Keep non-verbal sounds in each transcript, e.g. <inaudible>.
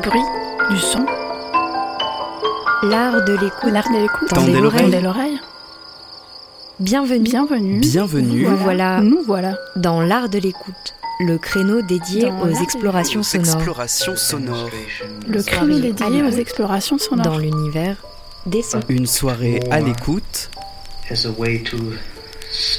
Des bruits, du son. L'art de l'écoute. L'art de l'écoute. Tendez l'oreille. Tendez l'oreille. Bienvenue. Bienvenue. Bienvenue. Nous voilà Nous voilà. dans l'art de l'écoute, le créneau dédié Dans aux explorations sonores explorations sonores. Le créneau dédié aux explorations sonores. dans l'univers des sons. Une soirée à l'écoute as a way to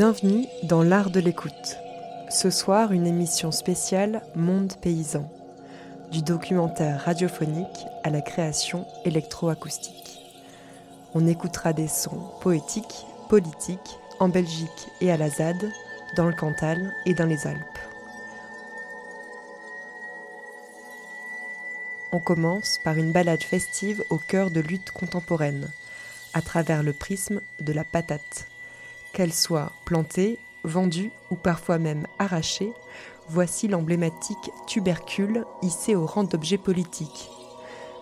Bienvenue dans l'art de l'écoute. Ce soir, une émission spéciale Monde paysan, du documentaire radiophonique à la création électroacoustique. On écoutera des sons poétiques, politiques, en Belgique et à la ZAD, dans le Cantal et dans les Alpes. On commence par une balade festive au cœur de luttes contemporaines, à travers le prisme de la patate. Qu'elle soit plantée, vendue ou parfois même arrachée, voici l'emblématique tubercule hissé au rang d'objet politique.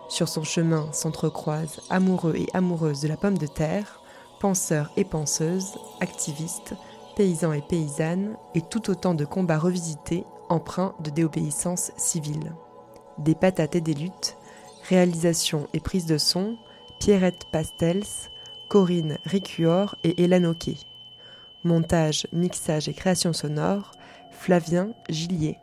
Sur son chemin s'entrecroisent amoureux et amoureuses de la pomme de terre, penseurs et penseuses, activistes, paysans et paysannes, et tout autant de combats revisités, empreints de déobéissance civile. Des patates et des luttes, réalisation et prise de son, Pierrette Pastels, Corinne Ricuor et Hélène Oquet. Montage, mixage et création sonore, Flavien Gillier.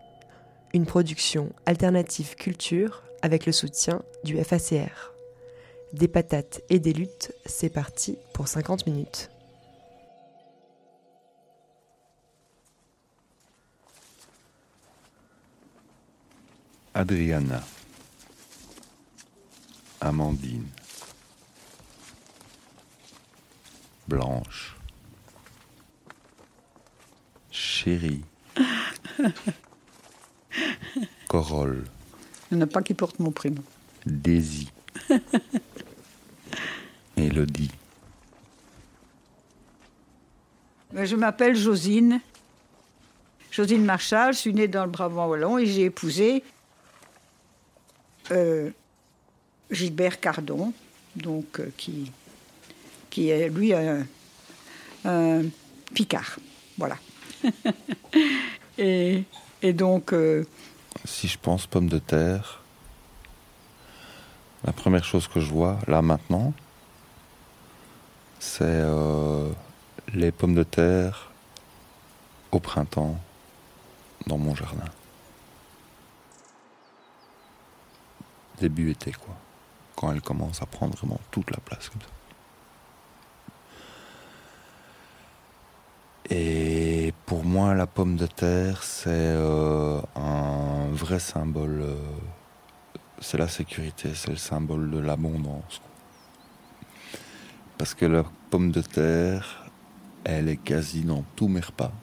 Une production alternative culture avec le soutien du FACR. Des patates et des luttes, c'est parti pour 50 minutes. Adriana, Amandine, Blanche, Chérie, <laughs> Corolle, Il n'y en a pas qui portent mon prénom. Daisy, <laughs> Élodie, Mais Je m'appelle Josine. Josine Marchal, je suis née dans le Brabant Wallon et j'ai épousé euh, Gilbert Cardon, donc, euh, qui, qui est lui un, un Picard. Voilà. <laughs> et, donc, euh, Si je pense pommes de terre, la première chose que je vois là maintenant, c'est euh, les pommes de terre au printemps dans mon jardin. Début été quoi, quand elles commencent à prendre vraiment toute la place comme ça. Et moi, la pomme de terre, c'est euh, un vrai symbole. euh, c'est la sécurité, c'est le symbole de l'abondance. Parce que la pomme de terre, elle est quasi dans tous mes repas.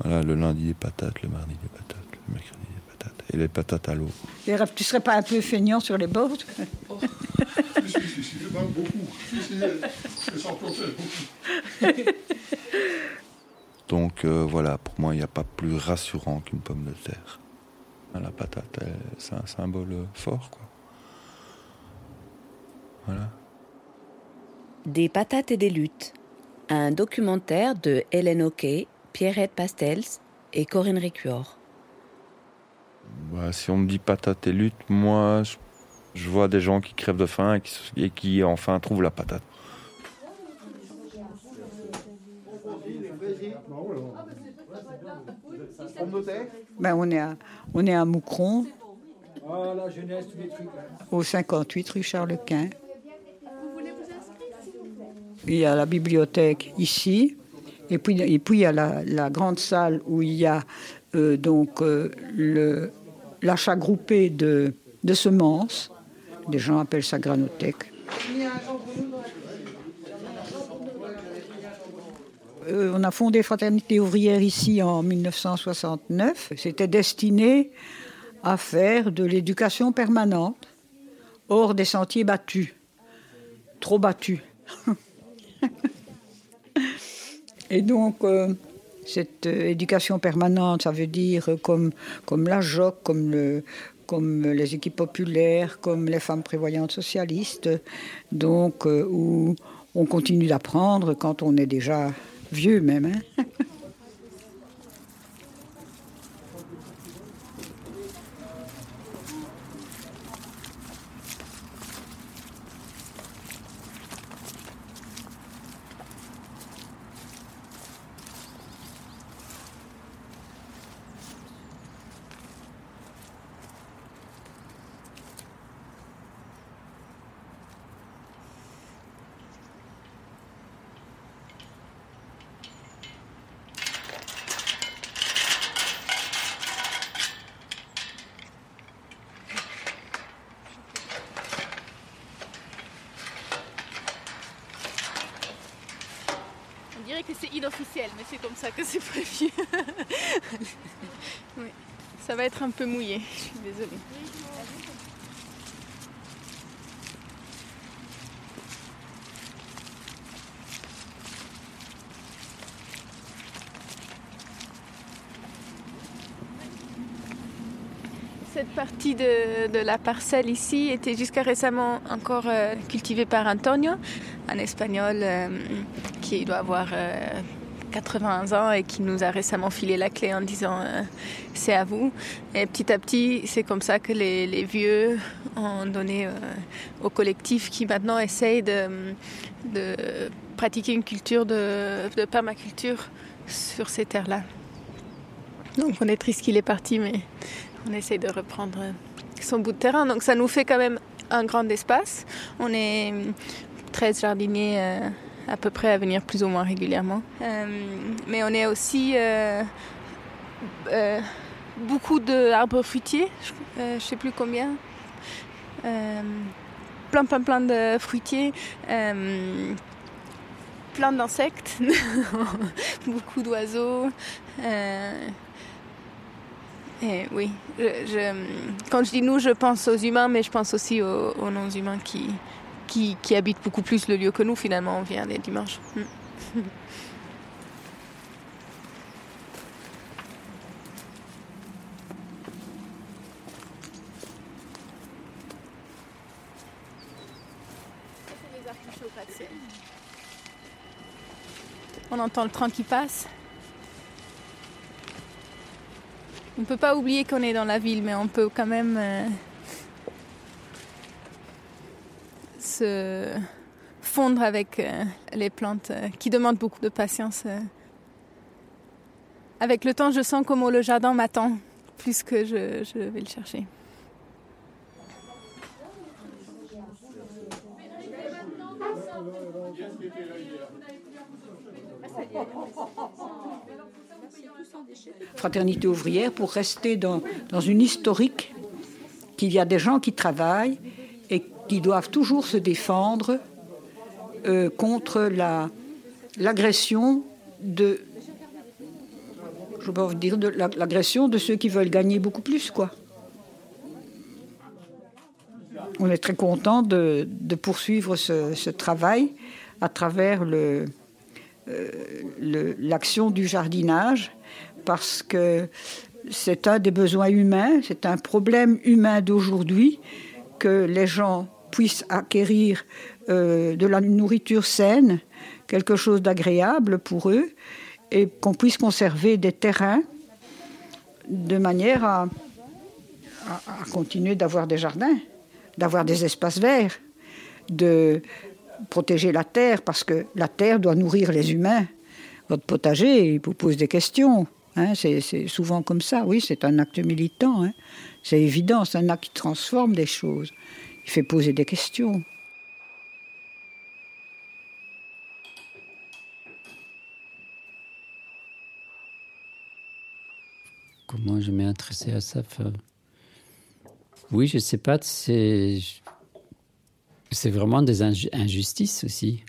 Voilà, le lundi des patates, le mardi des patates, le mercredi des patates. Et les patates à l'eau. tu serais pas un peu feignant sur les bords? <laughs> Donc euh, voilà, pour moi, il n'y a pas plus rassurant qu'une pomme de terre. La patate, c'est un symbole fort, quoi. Voilà. Des patates et des luttes. Un documentaire de Hélène Oquet, Pierrette Pastels et Corinne Ricuor. Bah, si on me dit patate et lutte, moi, je, je vois des gens qui crèvent de faim et qui, s- et qui enfin trouvent la patate. Ben, on, est à, on est à Moucron, au 58 rue Charles-Quint. Il y a la bibliothèque ici, et puis, et puis il y a la, la grande salle où il y a euh, donc euh, le- l'achat groupé de, de semences. Des gens appellent ça granothèque. Euh, on a fondé Fraternité ouvrière ici en 1969. C'était destiné à faire de l'éducation permanente hors des sentiers battus, trop battus. <laughs> Et donc, euh, cette euh, éducation permanente, ça veut dire comme, la JOC, comme, le, comme les équipes populaires, comme les femmes prévoyantes socialistes, donc où on continue d'apprendre quand on est déjà vieux même. Hein. On dirait que c'est inofficiel, mais c'est comme ça que c'est prévu. oui. Ça va être un peu mouillé, je suis désolée. Cette partie de, la parcelle ici était jusqu'à récemment encore euh, cultivée par Antonio, un espagnol euh, qui doit avoir euh, 80 ans et qui nous a récemment filé la clé en disant euh, c'est à vous. Et petit à petit, c'est comme ça que les, vieux ont donné euh, au collectif qui maintenant essaye de, de pratiquer une culture de, de permaculture sur ces terres-là. Donc on est triste qu'il est parti, mais on essaye de reprendre son bout de terrain. Donc ça nous fait quand même un grand espace. On est 13 jardiniers euh, à peu près à venir plus ou moins régulièrement. Euh, mais on est aussi euh, euh, beaucoup d'arbres fruitiers, je ne sais plus combien. Euh, plein, plein, plein de fruitiers. plein d'insectes, <laughs> beaucoup d'oiseaux. Et oui, je, je- quand je dis nous, je pense aux humains, mais je pense aussi aux, aux non-humains qui, qui, qui habitent beaucoup plus le lieu que nous. Finalement, on vient les dimanches. Mm. On entend le train qui passe. On ne peut pas oublier qu'on est dans la ville, mais on peut quand même euh, se fondre avec euh, les plantes euh, qui demandent beaucoup de patience. Avec le temps, je sens comment le jardin m'attend plus que je, je vais le chercher. Fraternité ouvrière pour rester dans, une historique qu'il y a des gens qui travaillent et qui doivent toujours se défendre euh, contre la- l'agression de l'agression de ceux qui veulent gagner beaucoup plus quoi. On est très content de, poursuivre ce, travail à travers euh, l'action du jardinage parce que c'est un des besoins humains, c'est un problème humain d'aujourd'hui que les gens puissent acquérir euh, de la nourriture saine, quelque chose d'agréable pour eux, et qu'on puisse conserver des terrains de manière à, à- à continuer d'avoir des jardins, d'avoir des espaces verts, de protéger la terre, parce que la terre doit nourrir les humains. Votre potager, il vous pose des questions. Hein, c'est souvent comme ça, oui, c'est un acte militant. hein. C'est évident, c'est un acte qui transforme des choses. Il fait poser des questions. Comment je m'ai intéressé à ça Oui, je sais pas, c'est vraiment des inju- injustices aussi.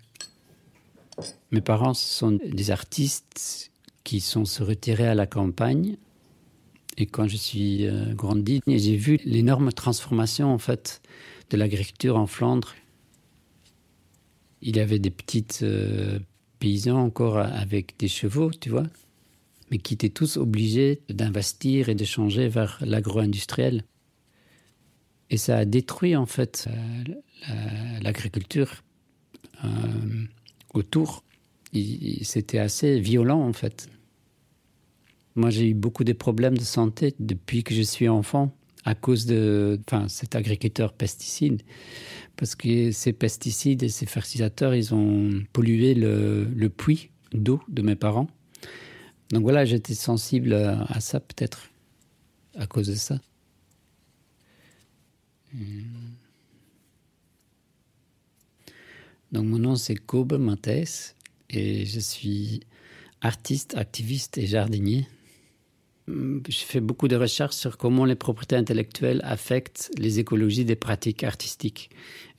Mes parents sont des artistes qui sont se retirés à la campagne. Et quand je suis euh, grandi, j'ai vu l'énorme transformation en fait de l'agriculture en Flandre. Il y avait des petites euh, paysans encore avec des chevaux, tu vois, mais qui étaient tous obligés d'investir et de changer vers l'agro-industriel. Et ça a détruit en fait euh, l'agriculture autour. C'était assez violent en fait. Moi j'ai eu beaucoup de problèmes de santé depuis que je suis enfant à cause de enfin, cet agriculteur pesticide. Parce que ces pesticides et ces fertilisateurs, ils ont pollué le, puits d'eau de mes parents. Donc voilà, j'étais sensible à ça peut-être à cause de ça. Donc mon nom c'est Kobe Mathès et je suis artiste, activiste et jardinier. Je fais beaucoup de recherches sur comment les propriétés intellectuelles affectent les écologies des pratiques artistiques.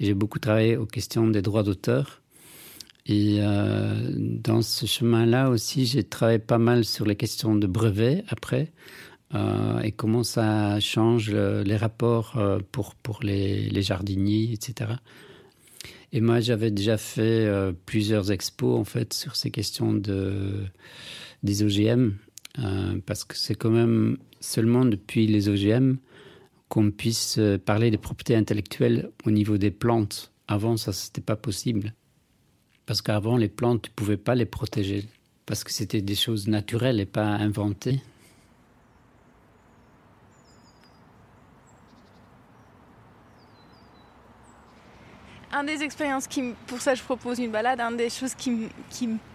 J'ai beaucoup travaillé aux questions des droits d'auteur. Et euh, dans ce chemin-là aussi, j'ai travaillé pas mal sur les questions de brevets après euh, et comment ça change le, les rapports euh, pour, pour les, jardiniers, etc. Et moi, j'avais déjà fait euh, plusieurs expos en fait sur ces questions de, des OGM euh, parce que c'est quand même seulement depuis les OGM qu'on puisse euh, parler des propriétés intellectuelles au niveau des plantes. Avant, ça, c'était pas possible. Parce qu'avant, les plantes, tu pouvais pas les protéger. Parce que c'était des choses naturelles et pas inventées. Un des expériences qui, pour ça je propose une balade, un des choses qui, me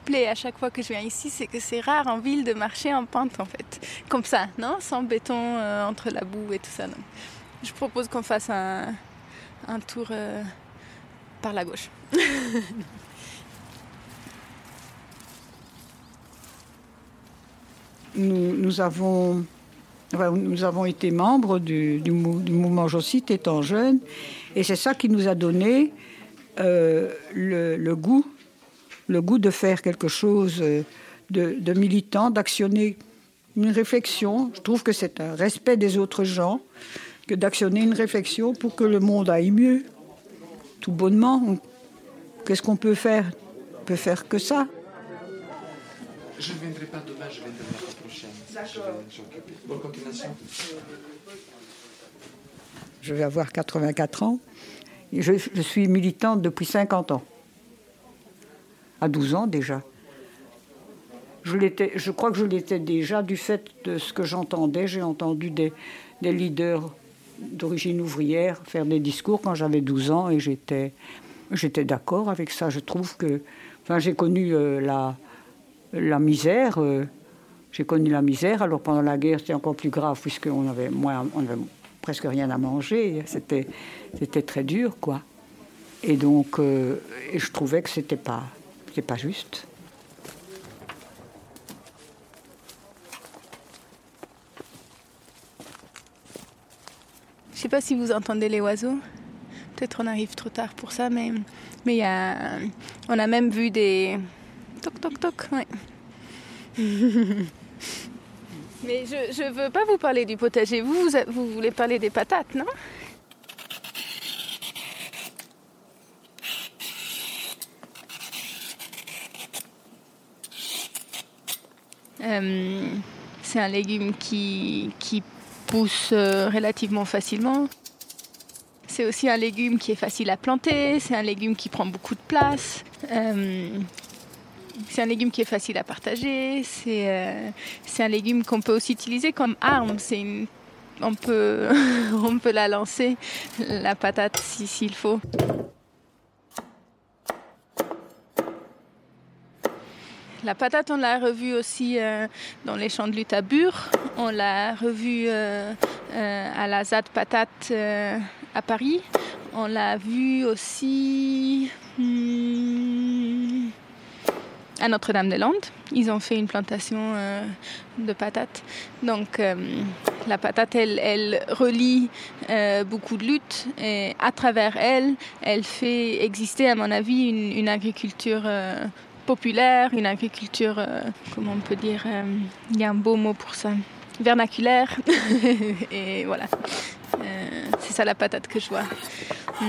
plaît à chaque fois que je viens ici, c'est que c'est rare en ville de marcher en pente en fait, comme ça, non? Sans béton euh, entre la boue et tout ça. Je propose qu'on fasse un, tour euh, par la gauche. <laughs> nous, avons nous avons été membres du, du, du mouvement étant jeunes, et c'est ça qui nous a donné euh, le, le, goût, le goût de faire quelque chose de, de militant, d'actionner une réflexion. Je trouve que c'est un respect des autres gens que d'actionner une réflexion pour que le monde aille mieux. Tout bonnement, qu'est-ce qu'on peut faire? On peut faire que ça. Je ne viendrai pas demain, je viendrai la prochaine. D'accord. Bonne continuation. Je vais avoir 84 ans. Je, suis militante depuis 50 ans. À 12 ans déjà. Je, je crois que je l'étais déjà du fait de ce que j'entendais. J'ai entendu des, leaders d'origine ouvrière faire des discours quand j'avais 12 ans et j'étais d'accord avec ça. Je trouve que. Enfin, j'ai connu euh, la misère. Euh, J'ai connu la misère. Alors pendant la guerre, c'était encore plus grave puisqu'on avait moins, avait presque rien à manger. C'était, c'était très dur, quoi. Et donc, euh, et je trouvais que c'était pas, c'était pas juste. Je sais pas si vous entendez les oiseaux. Peut-être on arrive trop tard pour ça, mais mais y a, on a même vu des Toc, toc, toc, ouais. <laughs> Mais je ne veux pas vous parler du potager. Vous, vous, voulez parler des patates, non? Euh, C'est un légume qui, qui pousse euh, relativement facilement. C'est aussi un légume qui est facile à planter. C'est un légume qui prend beaucoup de place. Euh, c'est un légume qui est facile à partager. C'est euh, un légume qu'on peut aussi utiliser comme arme. Une... On, peut <laughs> on peut la lancer, la patate, s'il si, faut. La patate, on l'a revue aussi euh, dans les champs de lutte à Bure. On l'a revue euh, à la ZAD Patate à Paris. On l'a vue aussi. Hmm, à Notre-Dame-des-Landes. Ils ont fait une plantation euh, de patates. Donc euh, la patate, elle, relie euh, beaucoup de luttes et à travers elle, elle fait exister, à mon avis, une, agriculture populaire, une agriculture, comment on peut dire, il y a un beau mot pour ça, vernaculaire. <laughs> et voilà, c'est ça la patate que je vois. Mm.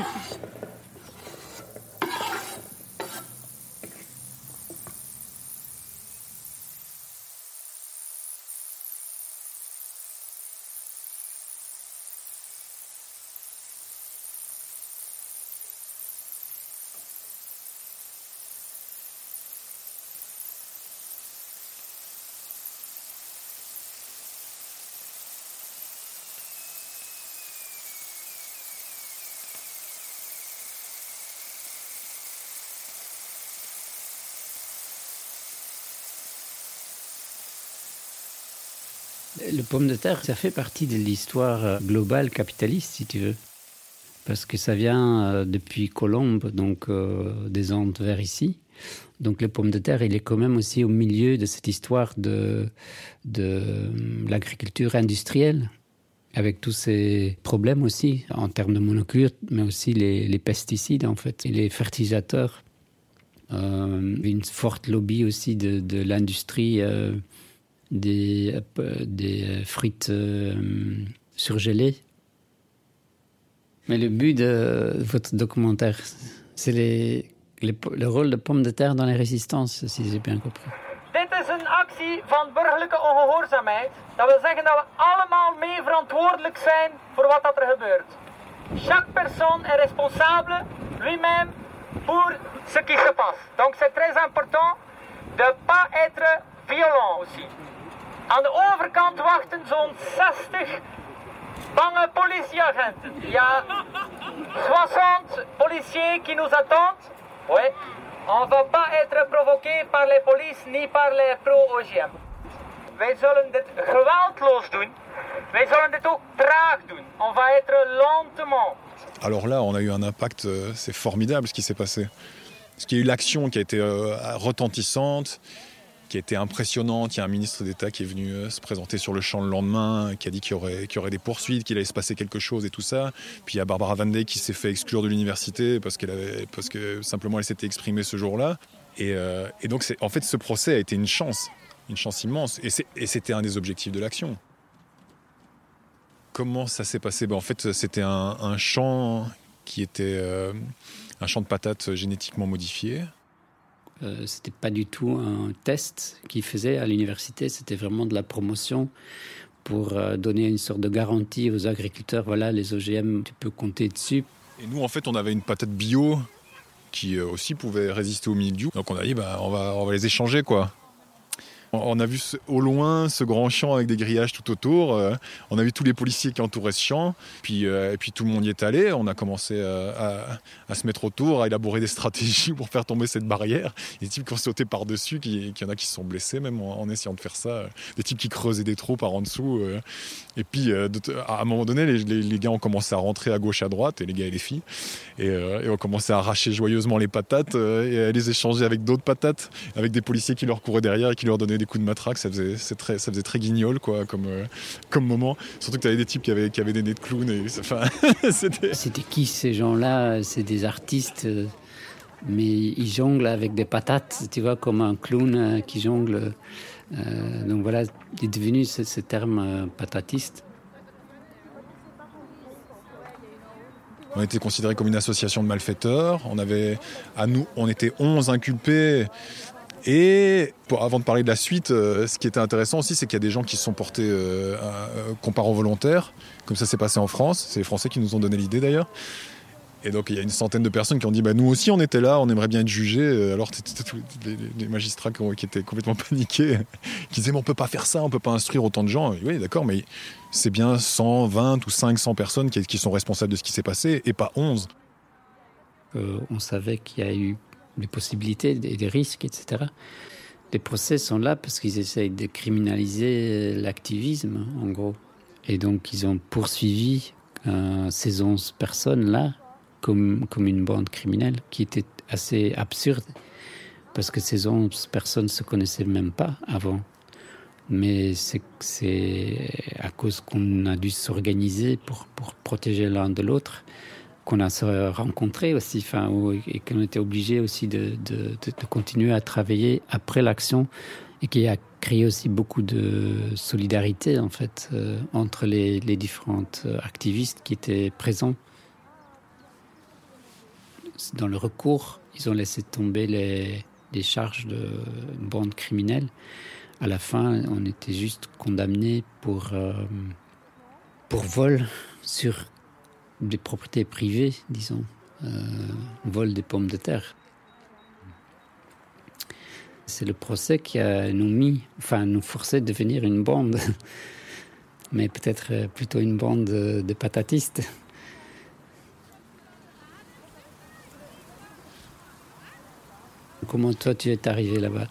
Le pomme de terre, ça fait partie de l'histoire euh, globale capitaliste, si tu veux. Parce que ça vient euh, depuis Colombe, donc euh, des Andes vers ici. Donc le pomme de terre, il est quand même aussi au milieu de cette histoire de, l'agriculture industrielle, avec tous ces problèmes aussi, en termes de monoculture, mais aussi les, les pesticides, en fait, les fertilisateurs. Une forte lobby aussi de, l'industrie des, euh, des frites euh, surgelées. Mais le but de votre documentaire, c'est les, les, le rôle de pomme de terre dans les résistances, si j'ai bien compris. Dit is een actie van burgerlijke ongehoorzaamheid. Dat wil zeggen dat we allemaal mee verantwoordelijk zijn voor wat dat er gebeurt. Chaque personne est responsable lui-même pour ce qui se passe. Donc c'est très important de ne pas être violent aussi. Aan de overkant wachten zo'n 60 bange politieagenten. Il y a 60 policiers qui nous attendent. Oui. On ne va pas être provoqué par les polices ni par les pro-OGM. Wij zullen dit geweldloos doen. Wij zullen dit ook traag doen. On va être lentement. Alors là, on a eu un impact, euh, c'est formidable ce qui s'est passé. Parce qu'il y a eu l'action qui a été euh, retentissante, qui été impressionnante. Il y a un ministre d'État qui est venu euh, se présenter sur le champ le lendemain, qui a dit qu'il y aurait, des poursuites, qu'il allait se passer quelque chose et tout ça. Puis il y a Barbara Van Dijk qui s'est fait exclure de l'université parce, qu'elle avait, parce que simplement elle s'était exprimée ce jour-là. Et, euh, donc, en fait, ce procès a été une chance, une chance immense. Et, c'était un des objectifs de l'action. Comment ça s'est passé? Ben, En fait, c'était un, un champ qui était euh, un champ de patates génétiquement modifié. Euh, c'était pas du tout un test qu'ils faisaient à l'université, c'était vraiment de la promotion pour euh, donner une sorte de garantie aux agriculteurs. Voilà, les OGM, tu peux compter dessus. Et nous, en fait, on avait une patate bio qui euh, aussi pouvait résister au mildiou. Donc on a dit, bah, on va les échanger, quoi. On a vu au loin ce grand champ avec des grillages tout autour. Euh, On a vu tous les policiers qui entouraient ce champ. Puis, euh, et puis tout le monde y est allé. On a commencé euh, à, se mettre autour, à élaborer des <laughs> stratégies pour faire tomber cette barrière. Des types qui ont sauté par-dessus, qui, qui y en a qui se sont blessés même en, essayant de faire ça. Des types qui creusaient des trous par en dessous. Et puis à un moment donné, les, gars ont commencé à rentrer à gauche, à droite, et les gars et les filles. Et, et ont commencé à arracher joyeusement les patates et à les échanger avec d'autres patates, avec des policiers qui leur couraient derrière et qui leur donnaient des coups de matraque, ça faisait, très, ça faisait très guignol quoi, comme, euh, comme moment. Surtout que tu avais des types qui avaient, qui avaient des nez de clown. Et, enfin, <laughs> c'était... qui ces gens-là? C'est des artistes, euh, mais ils jonglent avec des patates, tu vois, comme un clown euh, qui jongle. Euh, donc voilà, il est devenu ce, ce terme euh, patatiste. On était considéré comme une association de malfaiteurs. On avait, à nous, on était 11 inculpés. Et avant de parler de la suite, euh, ce qui était intéressant aussi, c'est qu'il y a des gens qui se sont portés euh, euh, comparants volontaires, comme ça s'est passé en France. C'est les Français qui nous ont donné l'idée d'ailleurs. Et donc il y a une centaine de personnes qui ont dit bah, nous aussi on était là, on aimerait bien être jugés. Alors les, les magistrats qui, étaient complètement <laughs> paniqués, qui disaient mais on peut pas faire ça, on peut pas instruire autant de gens. Oui d'accord, mais c'est bien 120 ou 500 personnes qui, sont responsables de ce qui s'est passé et pas 11. Euh, on savait qu'il y a eu des possibilités et des risques, etc. Les procès sont là parce qu'ils essayent de criminaliser l'activisme, en gros. Et donc, ils ont poursuivi euh, ces 11 personnes-là comme, comme une bande criminelle qui était assez absurde parce que ces 11 personnes ne se connaissaient même pas avant. Mais c'est à cause qu'on a dû s'organiser pour, pour protéger l'un de l'autre qu'on a se rencontré aussi, enfin, et qu'on était obligé aussi de, de, continuer à travailler après l'action et qui a créé aussi beaucoup de solidarité en fait euh, entre les, les différentes euh, activistes qui étaient présents. Dans le recours, ils ont laissé tomber les, les charges de bande criminelle. À la fin, on était juste condamnés pour, euh, pour vol sur des propriétés privées, disons, euh, vol des pommes de terre. C'est le procès qui a nous mis, enfin, nous forçait de devenir une bande, <laughs> mais peut-être euh, plutôt une bande de, de patatistes. Comment toi tu es arrivé là-bas?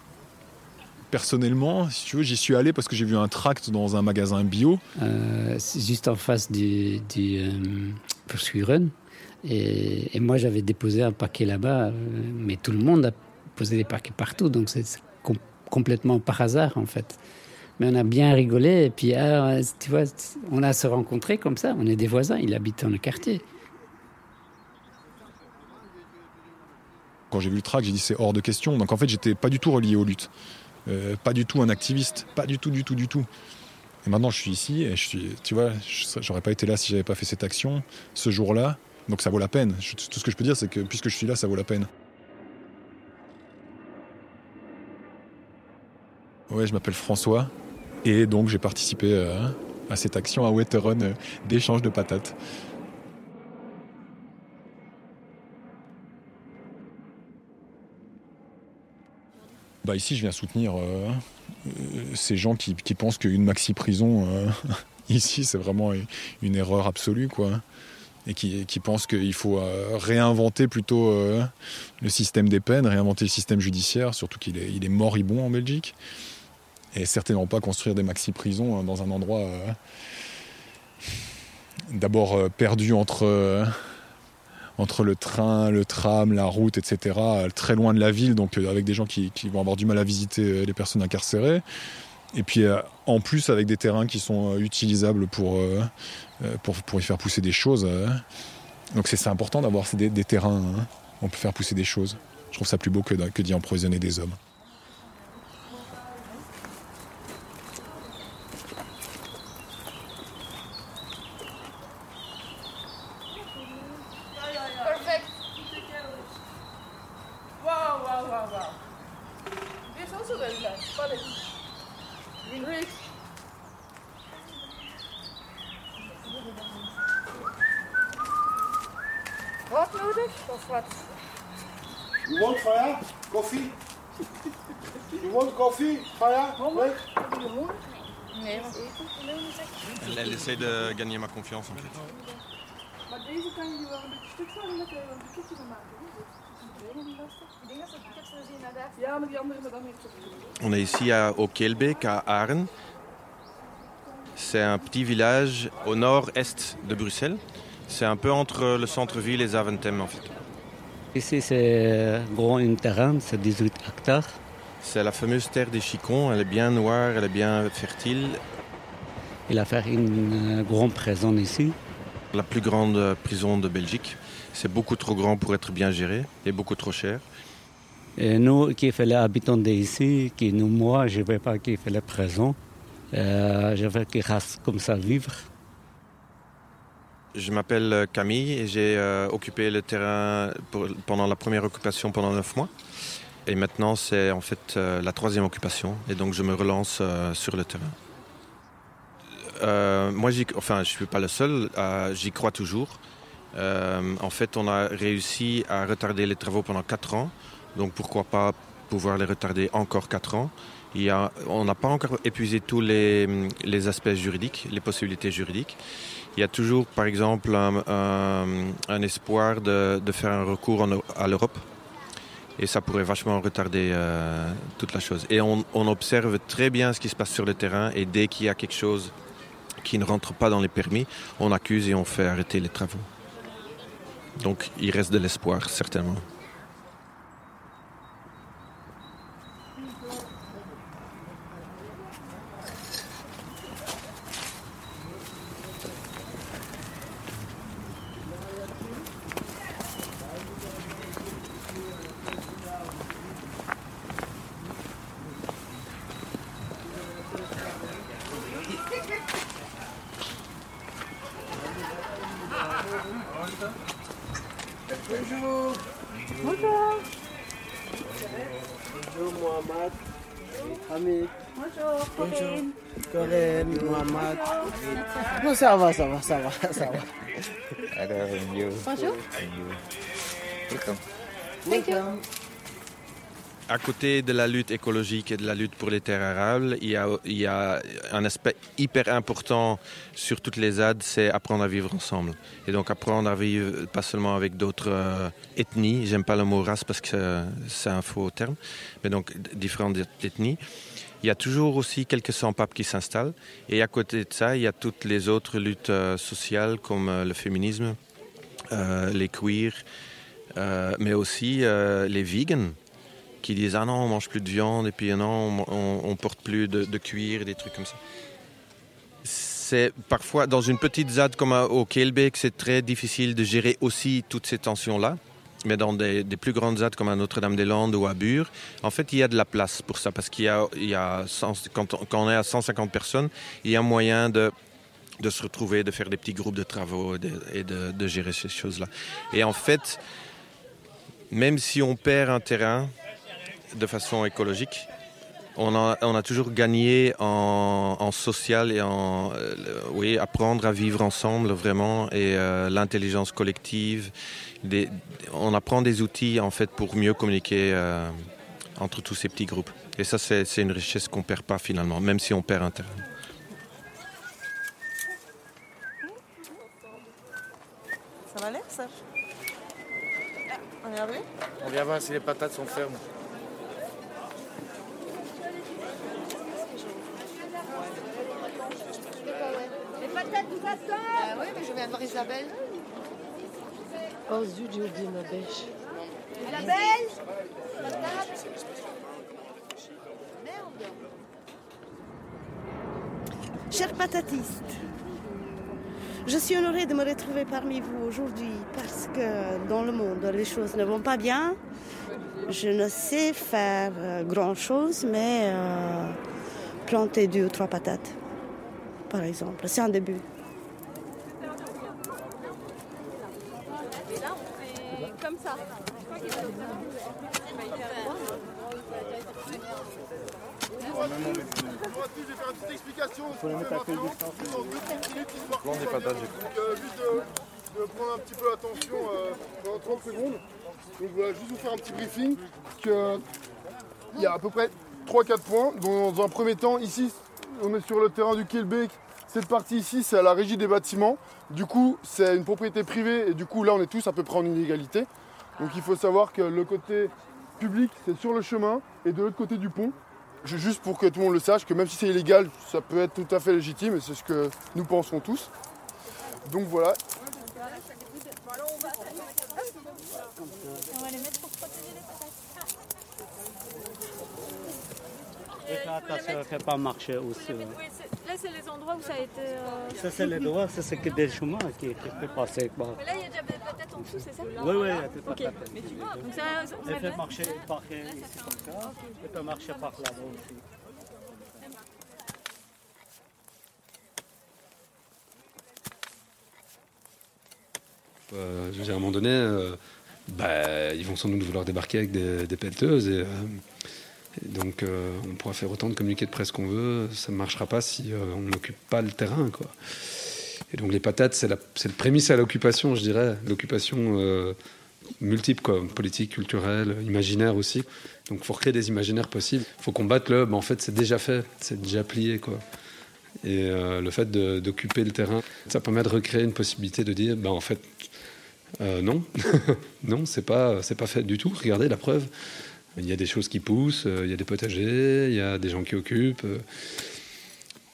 Personnellement, si tu veux, j'y suis allé parce que j'ai vu un tract dans un magasin bio. Euh, c'est juste en face du, du euh, Pursuiren. Et, et moi, j'avais déposé un paquet là-bas, euh, mais tout le monde a posé des paquets partout, donc c'est c'est com- complètement par hasard en fait. Mais on a bien rigolé, et puis ah, tu vois, on a se rencontrés comme ça, on est des voisins, il habite dans le quartier. Quand j'ai vu le tract, j'ai dit c'est hors de question. Donc en fait, j'étais pas du tout relié aux luttes. Euh, pas du tout un activiste. Pas du tout, du tout, du tout. Et maintenant, je suis ici et je suis, tu vois, j'aurais pas été là si j'avais pas fait cette action ce jour-là. Donc ça vaut la peine. Tout ce que je peux dire, c'est que puisque je suis là, ça vaut la peine. Ouais, je m'appelle François et donc j'ai participé euh, à cette action à Wetteron euh, d'échange de patates. Bah ici, je viens soutenir euh, euh, ces gens qui, pensent qu'une maxi-prison, euh, <laughs> ici, c'est vraiment une erreur absolue, quoi. Et qui, pensent qu'il faut réinventer plutôt le système des peines, réinventer le système judiciaire, surtout qu'il est, est moribond en Belgique. Et certainement pas construire des maxi-prisons euh, dans un endroit d'abord perdu entre... entre le train, le tram, la route, etc., très loin de la ville, donc euh, avec des gens qui, vont avoir du mal à visiter euh, les personnes incarcérées. Et puis euh, en plus avec des terrains qui sont utilisables pour, pour, y faire pousser des choses. Donc c'est important d'avoir des, terrains hein, on peut faire pousser des choses. Je trouve ça plus beau que, que d'y empoisonner des hommes. On est ici à, au Kelbeek, à Aaren. C'est un petit village au nord-est de Bruxelles. C'est un peu entre le centre-ville et Zaventem en fait. Ici, c'est gros un terrain, c'est 18 hectares. C'est la fameuse terre des Chicons. Elle est bien noire, elle est bien fertile. Il a fait une euh, grande prison ici. La plus grande euh, prison de Belgique. C'est beaucoup trop grand pour être bien géré et beaucoup trop cher. Et nous, qui fait les habitants d'ici, qui nous, moi, je ne veux pas qui fait la prison. Euh, je veux qu'ils restent comme ça vivre. Je m'appelle Camille et j'ai euh, occupé le terrain pour- pendant la première occupation pendant neuf mois. Et maintenant, c'est en fait euh, la troisième occupation. Et donc, je me relance sur le terrain. Euh, moi, enfin, je ne suis pas le seul. euh, J'y crois toujours. Euh, en fait, on a réussi à retarder les travaux pendant quatre ans. Donc, pourquoi pas pouvoir les retarder encore quatre ans? On n'a pas encore épuisé tous les, aspects juridiques, les possibilités juridiques. Il y a toujours, par exemple, un, espoir de, faire un recours à l'Europe. Et ça pourrait vachement retarder toute la chose. Et on observe très bien ce qui se passe sur le terrain. Et dès qu'il y a quelque chose qui ne rentre pas dans les permis, on accuse et on fait arrêter les travaux. Donc il reste de l'espoir, certainement. Bonjour. Bonjour. Bonjour Mohamed. Hamid. Bonjour, Corinne. Corinne, Mohamed. Bon, ça va, ça va, ça va, ça va. Alors, you. Bonjour. Welcome. Thank you. À côté de la lutte écologique et de la lutte pour les terres arables, il y a, un aspect hyper important sur toutes les ZAD, c'est apprendre à vivre ensemble. Et donc apprendre à vivre pas seulement avec d'autres euh, ethnies, j'aime pas le mot race parce que c'est- un faux terme, mais donc différentes ethnies. Il y a toujours aussi quelques sans-papes qui s'installent. Et à côté de ça, il y a toutes les autres luttes euh, sociales comme euh, le féminisme, les queers, mais aussi les vegans qui disent ah non on mange plus de viande et puis non on, on, porte plus de, cuir des trucs comme ça. C'est parfois dans une petite ZAD comme au Keelbeek c'est très difficile de gérer aussi toutes ces tensions là. Mais dans des, plus grandes ZAD comme à Notre-Dame-des-Landes ou à Bure, en fait, il y a de la place pour ça. Parce qu'il y a, il y a 100 quand, on, est à 150 personnes, il y a moyen de, de se retrouver, de faire des petits groupes de travaux et et de gérer ces choses-là. Et en fait, même si on perd un terrain de façon écologique, on a, on a toujours gagné en, en social et en euh, oui, apprendre à vivre ensemble vraiment et euh, l'intelligence collective. Des- on apprend des outils en fait pour mieux communiquer euh, entre tous ces petits groupes. Et ça, c'est une richesse qu'on perd pas finalement, même si on perd un terrain. Ça va aller, Serge On est arrivé? On vient voir si les patates sont fermes. Vous Oui, mais je viens voir Isabelle. Oh zut, j'ai oublié ma bêche. Isabelle Chers patatistes, je suis honorée de me retrouver parmi vous aujourd'hui parce que dans le monde, les choses ne vont pas bien. Je ne sais faire grand chose, mais euh, planter deux ou trois patates, par exemple, c'est un début. Là, on comme ça. Faut les mettre à quelle distance histoire Plan des patates, j'ai Donc, euh, juste de, de prendre un petit peu attention euh, pendant 30 secondes. Donc voilà, juste vous faire un petit briefing. Il y a à peu près 3-4 points. Dans un premier temps, ici, on est sur le terrain du Kielbeek. Cette partie ici, c'est à la régie des bâtiments. Du coup, c'est une propriété privée et du coup, là, on est tous à peu près en inégalité. Donc il faut savoir que le côté public, c'est sur le chemin et de l'autre côté du pont. Juste pour que tout le monde le sache, que même si c'est illégal, ça peut être tout à fait légitime et c'est ce que nous pensons tous. Donc voilà, On va les mettre pour protéger les patates. Et fais attention, fais pas marcher aussi. Là, c'est les endroits où ça a été. euh, Ça, c'est les droits, ça, c'est que des chemins qui, qui fait passer. Quoi. Mais là, il y a déjà des patates en dessous, c'est ça? Oui, oui, il y a des patates. mais tu vois, donc ça, on mettre- marcher par ici comme ça, et fais marcher par là-bas aussi. Euh, je veux dire, à un moment donné, euh, bah, ils vont sans doute vouloir débarquer avec des, des pelleteuses. Et, euh, et donc, euh, on pourra faire autant de communiqués de presse qu'on veut. Ça ne marchera pas si euh, on n'occupe pas le terrain. Et donc, les patates, c'est, le prémisse à l'occupation, je dirais. L'occupation euh, multiple, quoi, politique, culturelle, imaginaire aussi. Donc, il faut recréer des imaginaires possibles. Il faut combattre le. bah, en fait, c'est déjà fait, c'est déjà plié. Quoi. Et le fait d'occuper le terrain, ça permet de recréer une possibilité de dire, bah, en fait, non, <laughs> non, c'est pas, pas fait du tout. Regardez la preuve. Il y a des choses qui poussent, euh, il y a des potagers, il y a des gens qui occupent, euh,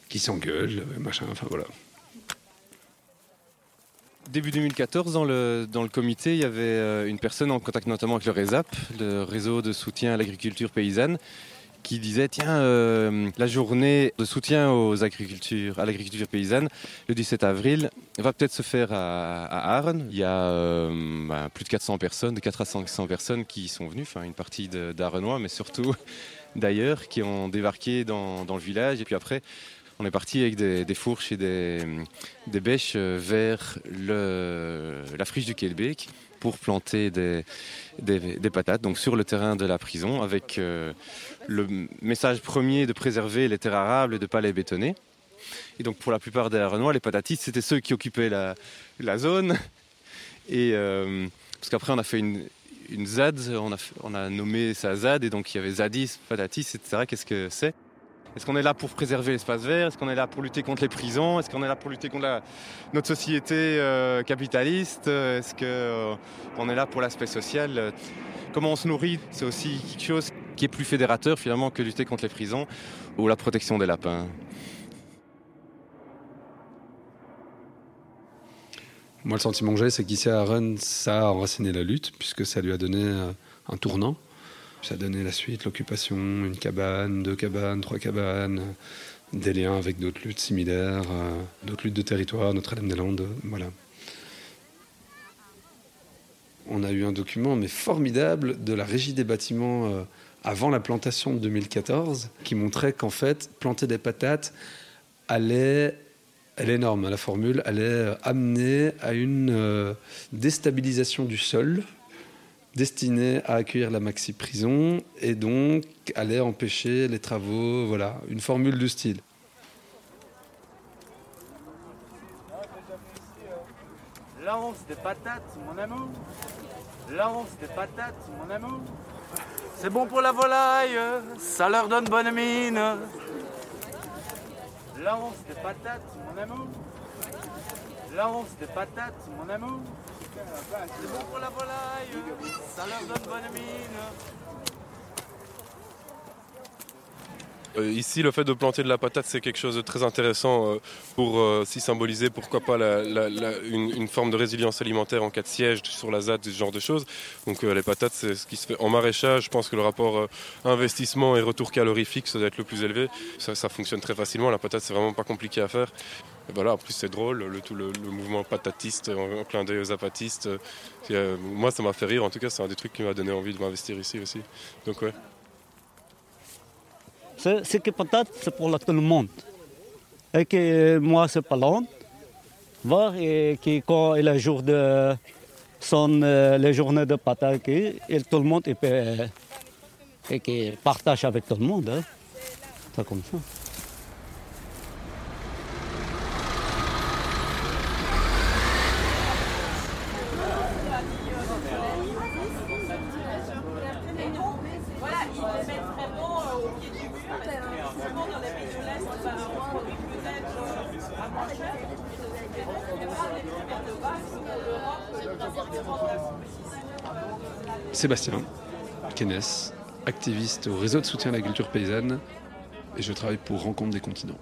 qui s'engueulent, euh, machin. Enfin voilà. Début 2014, dans le, dans le comité, il y avait une personne en contact notamment avec le RESAP, le réseau de soutien à l'agriculture paysanne, qui disait tiens, euh, la journée de soutien aux agricultures, à l'agriculture paysanne, le 17 avril, va peut-être se faire à, à. Il y a euh, bah, plus de 400 personnes, de 4 à 500 personnes qui sont venues, enfin une partie d'Arenois, mais surtout <laughs> d'ailleurs, qui ont débarqué dans, le village. Et puis après, On est parti avec des, fourches et des, bêches euh, vers la friche du Kelbeek pour planter des, patates donc sur le terrain de la prison avec le message premier de préserver les terres arables et de ne pas les bétonner. Et donc pour la plupart des Renois, les patatistes, c'était ceux qui occupaient la, zone. Et euh, parce qu'après, on a fait une, ZAD, on a, nommé ça ZAD, et donc il y avait Zadis, Patatis, etc. Qu'est-ce que c'est? Est-ce qu'on est là pour préserver l'espace vert? Est-ce qu'on est là pour lutter contre les prisons? Est-ce qu'on est là pour lutter contre notre société euh, capitaliste? Est-ce qu'on euh, est là pour l'aspect social? Comment on se nourrit? C'est aussi quelque chose qui est plus fédérateur finalement que lutter contre les prisons ou la protection des lapins. Moi, le sentiment que j'ai, c'est qu'ici à Rennes, ça a enraciné la lutte, puisque ça lui a donné un tournant. Ça a donné la suite, l'occupation, une cabane, deux cabanes, trois cabanes, des liens avec d'autres luttes similaires, euh, d'autres luttes de territoire, Notre-Dame-des-Landes, euh, voilà. On a eu un document, mais formidable, de la régie des bâtiments euh, avant la plantation de 2014, qui montrait qu'en fait, planter des patates allait elle est énorme, hein, la formule, elle est amenée à une euh, déstabilisation du sol destinée à accueillir la maxi-prison et donc allait empêcher les travaux, voilà, une formule de style. Lance des patates, mon amour. Lance des patates, mon amour. C'est bon pour la volaille, ça leur donne bonne mine. Lance des patates, mon amour. Lance des patates, mon amour. C'est bon pour la volaille, ça leur donne bonne mine. Euh, ici, le fait de planter de la patate, c'est quelque chose de très intéressant euh, pour euh, s'y symboliser, pourquoi pas, une, forme de résilience alimentaire en cas de siège sur la ZAD, ce genre de choses. Donc euh, les patates, c'est ce qui se fait en maraîchage. Je pense que le rapport euh, investissement et retour calorifique, ça doit être le plus élevé. Ça, fonctionne très facilement. La patate, c'est vraiment pas compliqué à faire. Et voilà, en plus, c'est drôle, le, tout le, mouvement patatiste, en, en clin d'œil aux euh, euh, moi, ça m'a fait rire. En tout cas, c'est un des trucs qui m'a donné envie de m'investir ici aussi. Donc ouais. C'est ce que patate, c'est pour tout le monde. Et que moi, c'est pas long. Voir et que quand il est jour de son euh, les journées de patate, que- et tout le monde peut et partage avec tout le monde. Hein. C'est comme ça. Voilà, ils le mettent vraiment euh, au pied du mur, parce que souvent dans les pays de l'Est, ça va avoir des peut-être euh, à moins cher. Mais bon, il y a les premières de base pour l'Europe, le troisième Sébastien Kennes, activiste au réseau de soutien à la culture paysanne, et je travaille pour Rencontre des continents.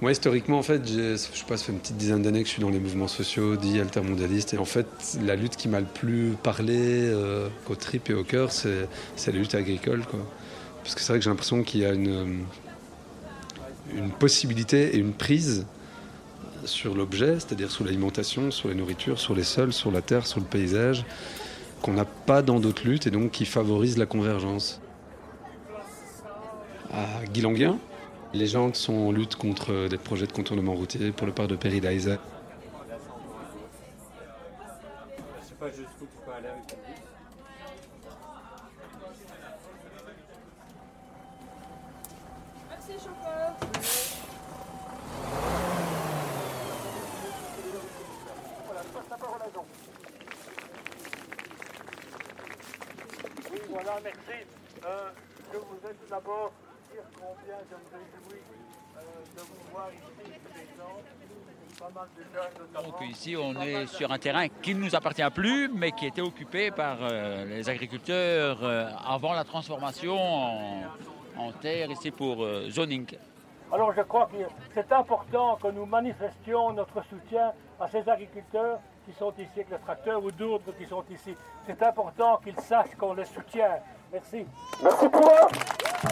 Moi, historiquement, en fait, je sais pas, ça fait une petite dizaine d'années que je suis dans les mouvements sociaux dits altermondialistes. Et en fait, la lutte qui m'a le plus parlé euh, au trip et au cœur, c'est la lutte agricole. Quoi. Parce que c'est vrai que j'ai l'impression qu'il y a une, une possibilité et une prise sur l'objet, c'est-à-dire sur l'alimentation, sur la nourriture, sur les sols, sur la terre, sur le paysage, qu'on n'a pas dans d'autres luttes et donc qui favorise la convergence. À Guilanguien, les gens sont en lutte contre des projets de contournement routier pour le parc de Péridaïsa. Je sais pas jusqu'où tu peux aller avec ton bus. Merci, chauffeur. Voilà, je passe la parole à Jean. Oui, voilà, merci. Euh, je voudrais tout d'abord dire combien je me réjouis euh, de vous voir ici, présents. Donc ici, on est sur un terrain qui ne nous appartient plus, mais qui était occupé par euh, les agriculteurs euh, avant la transformation en, en terre ici pour euh, zoning. Alors je crois que c'est important que nous manifestions notre soutien à ces agriculteurs qui sont ici avec le tracteur ou d'autres qui sont ici. C'est important qu'ils sachent qu'on les soutient. Merci. Merci pour eux. Est-ce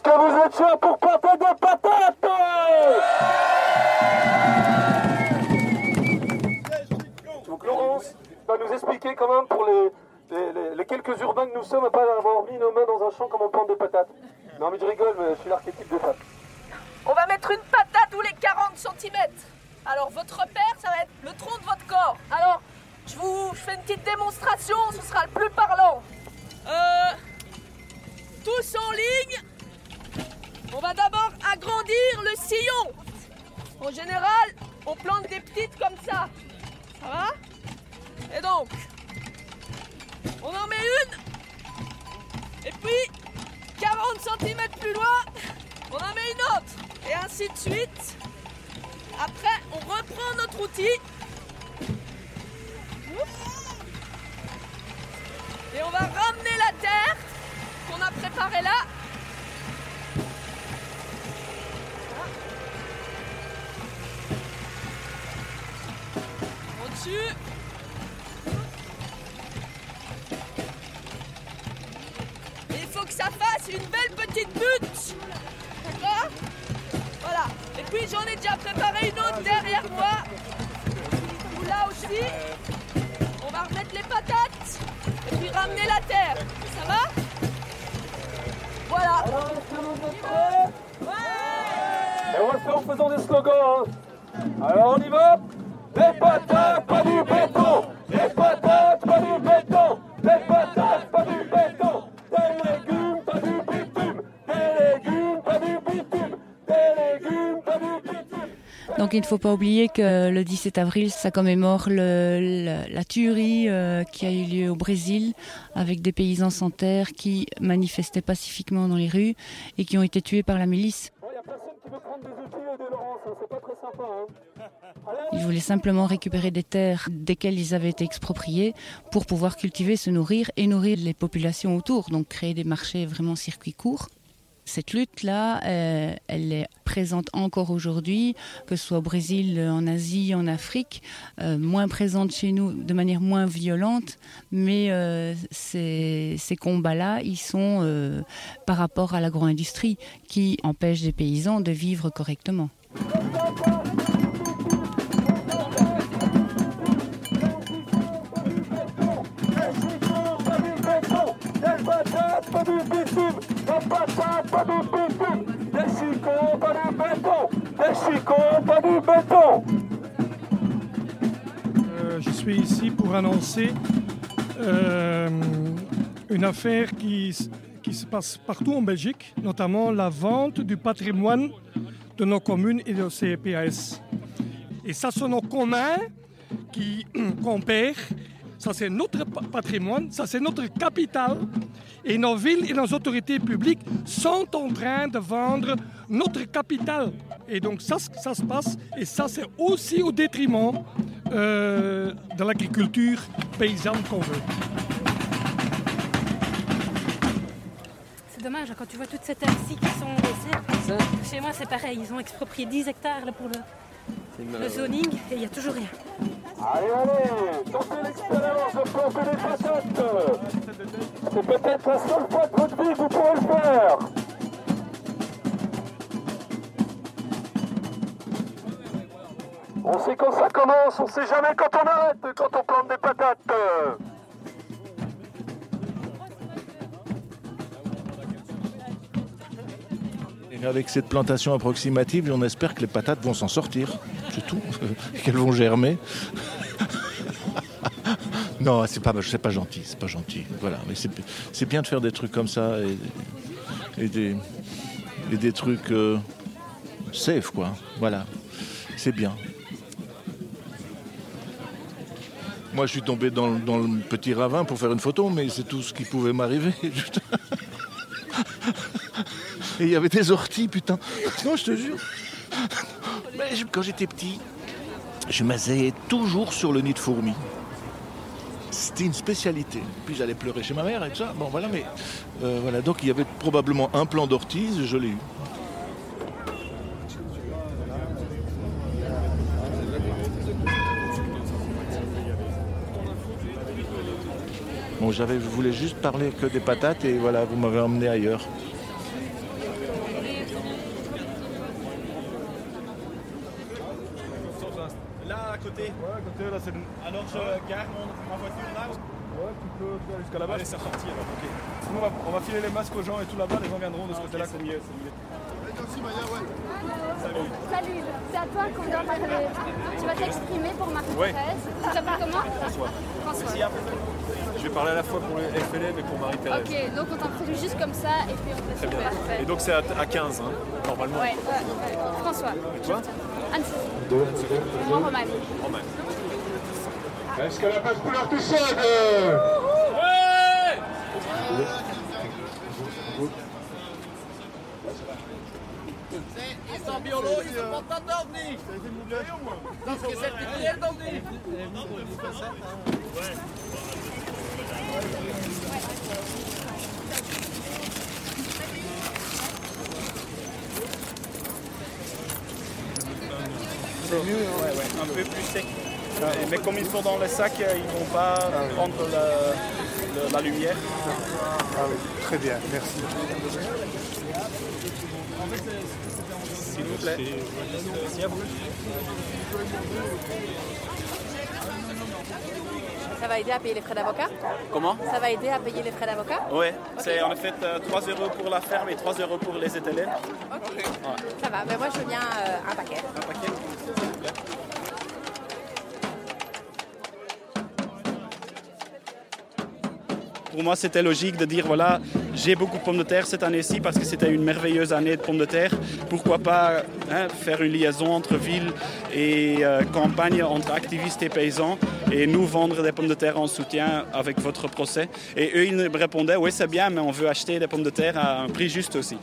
que vous êtes chaud pour planter des patates Donc Laurence, choqué quand même pour les, les, quelques urbains que nous sommes à pas avoir mis nos mains dans un champ comme on plante des patates. Non mais je rigole, mais je suis l'archétype des femmes. On va mettre une patate tous les 40 cm. Alors votre repère, ça va être le tronc de votre corps. Alors, je vous fais une petite démonstration, ce sera le plus parlant. Euh, tous en ligne. On va d'abord agrandir le sillon. En général, on plante des petites comme ça. Ça va? Et donc, on en met une. Et puis, 40 cm plus loin, on en met une autre. Et ainsi de suite. Après, on reprend notre outil. Et on va ramener la terre qu'on a préparée là. Au-dessus. Il faut que ça fasse une belle petite butte. D'accord? Et puis j'en ai déjà préparé une autre derrière moi. Ou là aussi. On va remettre les patates. Et puis ramener la terre. Ça va? Voilà. Et on va le faire en faisant des slogans. hein. Alors on y va Des patates, pas du béton Donc il ne faut pas oublier que le 17 avril, ça commémore le- le- la tuerie euh, qui a eu lieu au Brésil avec des paysans sans terre qui manifestaient pacifiquement dans les rues et qui ont été tués par la milice. Il y a personne qui veut prendre des outils et des Laurence, c'est pas très sympa. <laughs> Ils voulaient simplement récupérer des terres desquelles ils avaient été expropriés pour pouvoir cultiver, se nourrir et nourrir les populations autour, donc créer des marchés vraiment circuits courts. Cette lutte-là, euh, elle est présente encore aujourd'hui, que ce soit au Brésil, en Asie, en Afrique, euh, moins présente chez nous de manière moins violente, mais euh, ces, combats-là, ils sont par rapport à l'agro-industrie qui empêche des paysans de vivre correctement. Euh, je suis ici pour annoncer euh, une affaire qui, qui se passe partout en Belgique, notamment la vente du patrimoine de nos communes et de CPAS. Et ça, c'est nos communs qui, <clears throat> qu'on perd. Ça, c'est notre pa- patrimoine, ça, c'est notre capital. Et nos villes et nos autorités publiques sont en train de vendre notre capital. Et donc, ça, ça se passe. Et ça, c'est aussi au détriment euh, de l'agriculture paysanne qu'on veut. C'est dommage, quand tu vois toutes ces terres-ci qui sont laissées. Chez moi, c'est pareil, ils ont exproprié 10 hectares là, pour le, le zoning et il n'y a toujours rien. Allez, allez, tentez l'expérience de planter des patates C'est peut-être la seule fois de votre vie que vous pourrez le faire On sait quand ça commence, on sait jamais quand on arrête, quand on plante des patates Et avec cette plantation approximative, on espère que les patates vont s'en sortir. Tout. <laughs> Qu'elles vont germer. <laughs> non, c'est pas, c'est pas gentil. C'est pas gentil. Voilà. Mais c'est, bien de faire des trucs comme ça et, et des, et des trucs euh, safe, quoi. Voilà. C'est bien. Moi, je suis tombé dans, dans le petit ravin pour faire une photo, mais c'est tout ce qui pouvait m'arriver. <laughs> Et il y avait des orties, putain. Non, je te jure. Mais quand j'étais petit, je m'asseyais toujours sur le nid de fourmis. C'était une spécialité. Puis j'allais pleurer chez ma mère et tout ça. Bon, voilà, mais euh, voilà. Donc il y avait probablement un plan d'orties, je l'ai eu. Bon, j'avais, je voulais juste parler que des patates et voilà, vous m'avez emmené ailleurs. La côté. Ouais, à côté, là, c'est le... Alors je gare mon, ma voiture là Ouais, tu peux tu peux aller jusqu'à là-bas. Allez, c'est reparti alors, ok. Sinon, on va, on va filer les masques aux gens et tout là-bas, les gens viendront de ce Ah, côté-là. c'est mieux, c'est mieux. Merci, Maya, ouais. Salut. Salut, c'est à toi qu'on doit parler. Tu vas t'exprimer pour Marie-Thérèse. Ouais. Tu t'appelles comment? François. François. Je vais parler à la fois pour le FLM et pour Marie-Thérèse. Ok, donc on t'introduit juste comme ça et puis on te Très bien. Parfait. Et donc c'est à, à 15, hein, normalement. Ouais, ouais, ouais. François. Et toi? Anne-Sophie. Moi, Romane. Romain. Est-ce que la passe couleur tout chaude Is dat biologisch of wat dat dan niet? Dat is gecertificeerd ouais, ouais, un peu plus sec. Euh, Mais comme ils sont dans le sac, euh, ils ne vont pas prendre la, la lumière. Ah oui, très bien, merci. S'il vous plaît. Merci à vous. Ça va aider à payer les frais d'avocat Comment Ça va aider à payer les frais d'avocat Ouais, c'est en fait euh, 3 euros pour la ferme et 3 euros pour les étalés. Ok. Ça va, ben moi je veux bien euh, un paquet. Un paquet Pour moi, c'était logique de dire voilà, j'ai beaucoup de pommes de terre cette année-ci parce que c'était une merveilleuse année de pommes de terre. Pourquoi pas hein, faire une liaison entre ville et euh, campagne, entre activistes et paysans, et nous vendre des pommes de terre en soutien avec votre procès. Et eux, ils me répondaient oui, c'est bien, mais on veut acheter des pommes de terre à un prix juste aussi.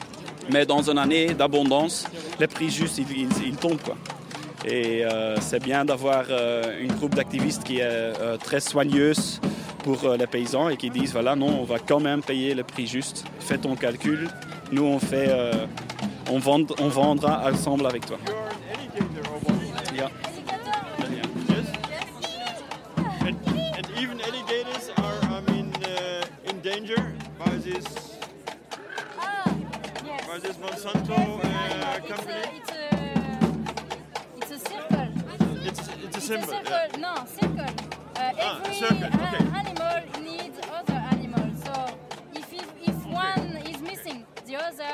Mais dans une année d'abondance, les prix justes, ils, ils- ils tombent. Quoi. Et euh, c'est bien d'avoir euh, une groupe d'activistes qui est euh, très soigneuse pour euh, les paysans et qui disent voilà, non, on va quand même payer le prix juste. Fais ton calcul. Nous, on, fait, euh, on, vend- on vendra ensemble avec toi. Yeah. And, and symbol. circle. No, circle. Uh, Ah, every circle, uh, okay. animal needs other animals. So if, if, if one is missing, the other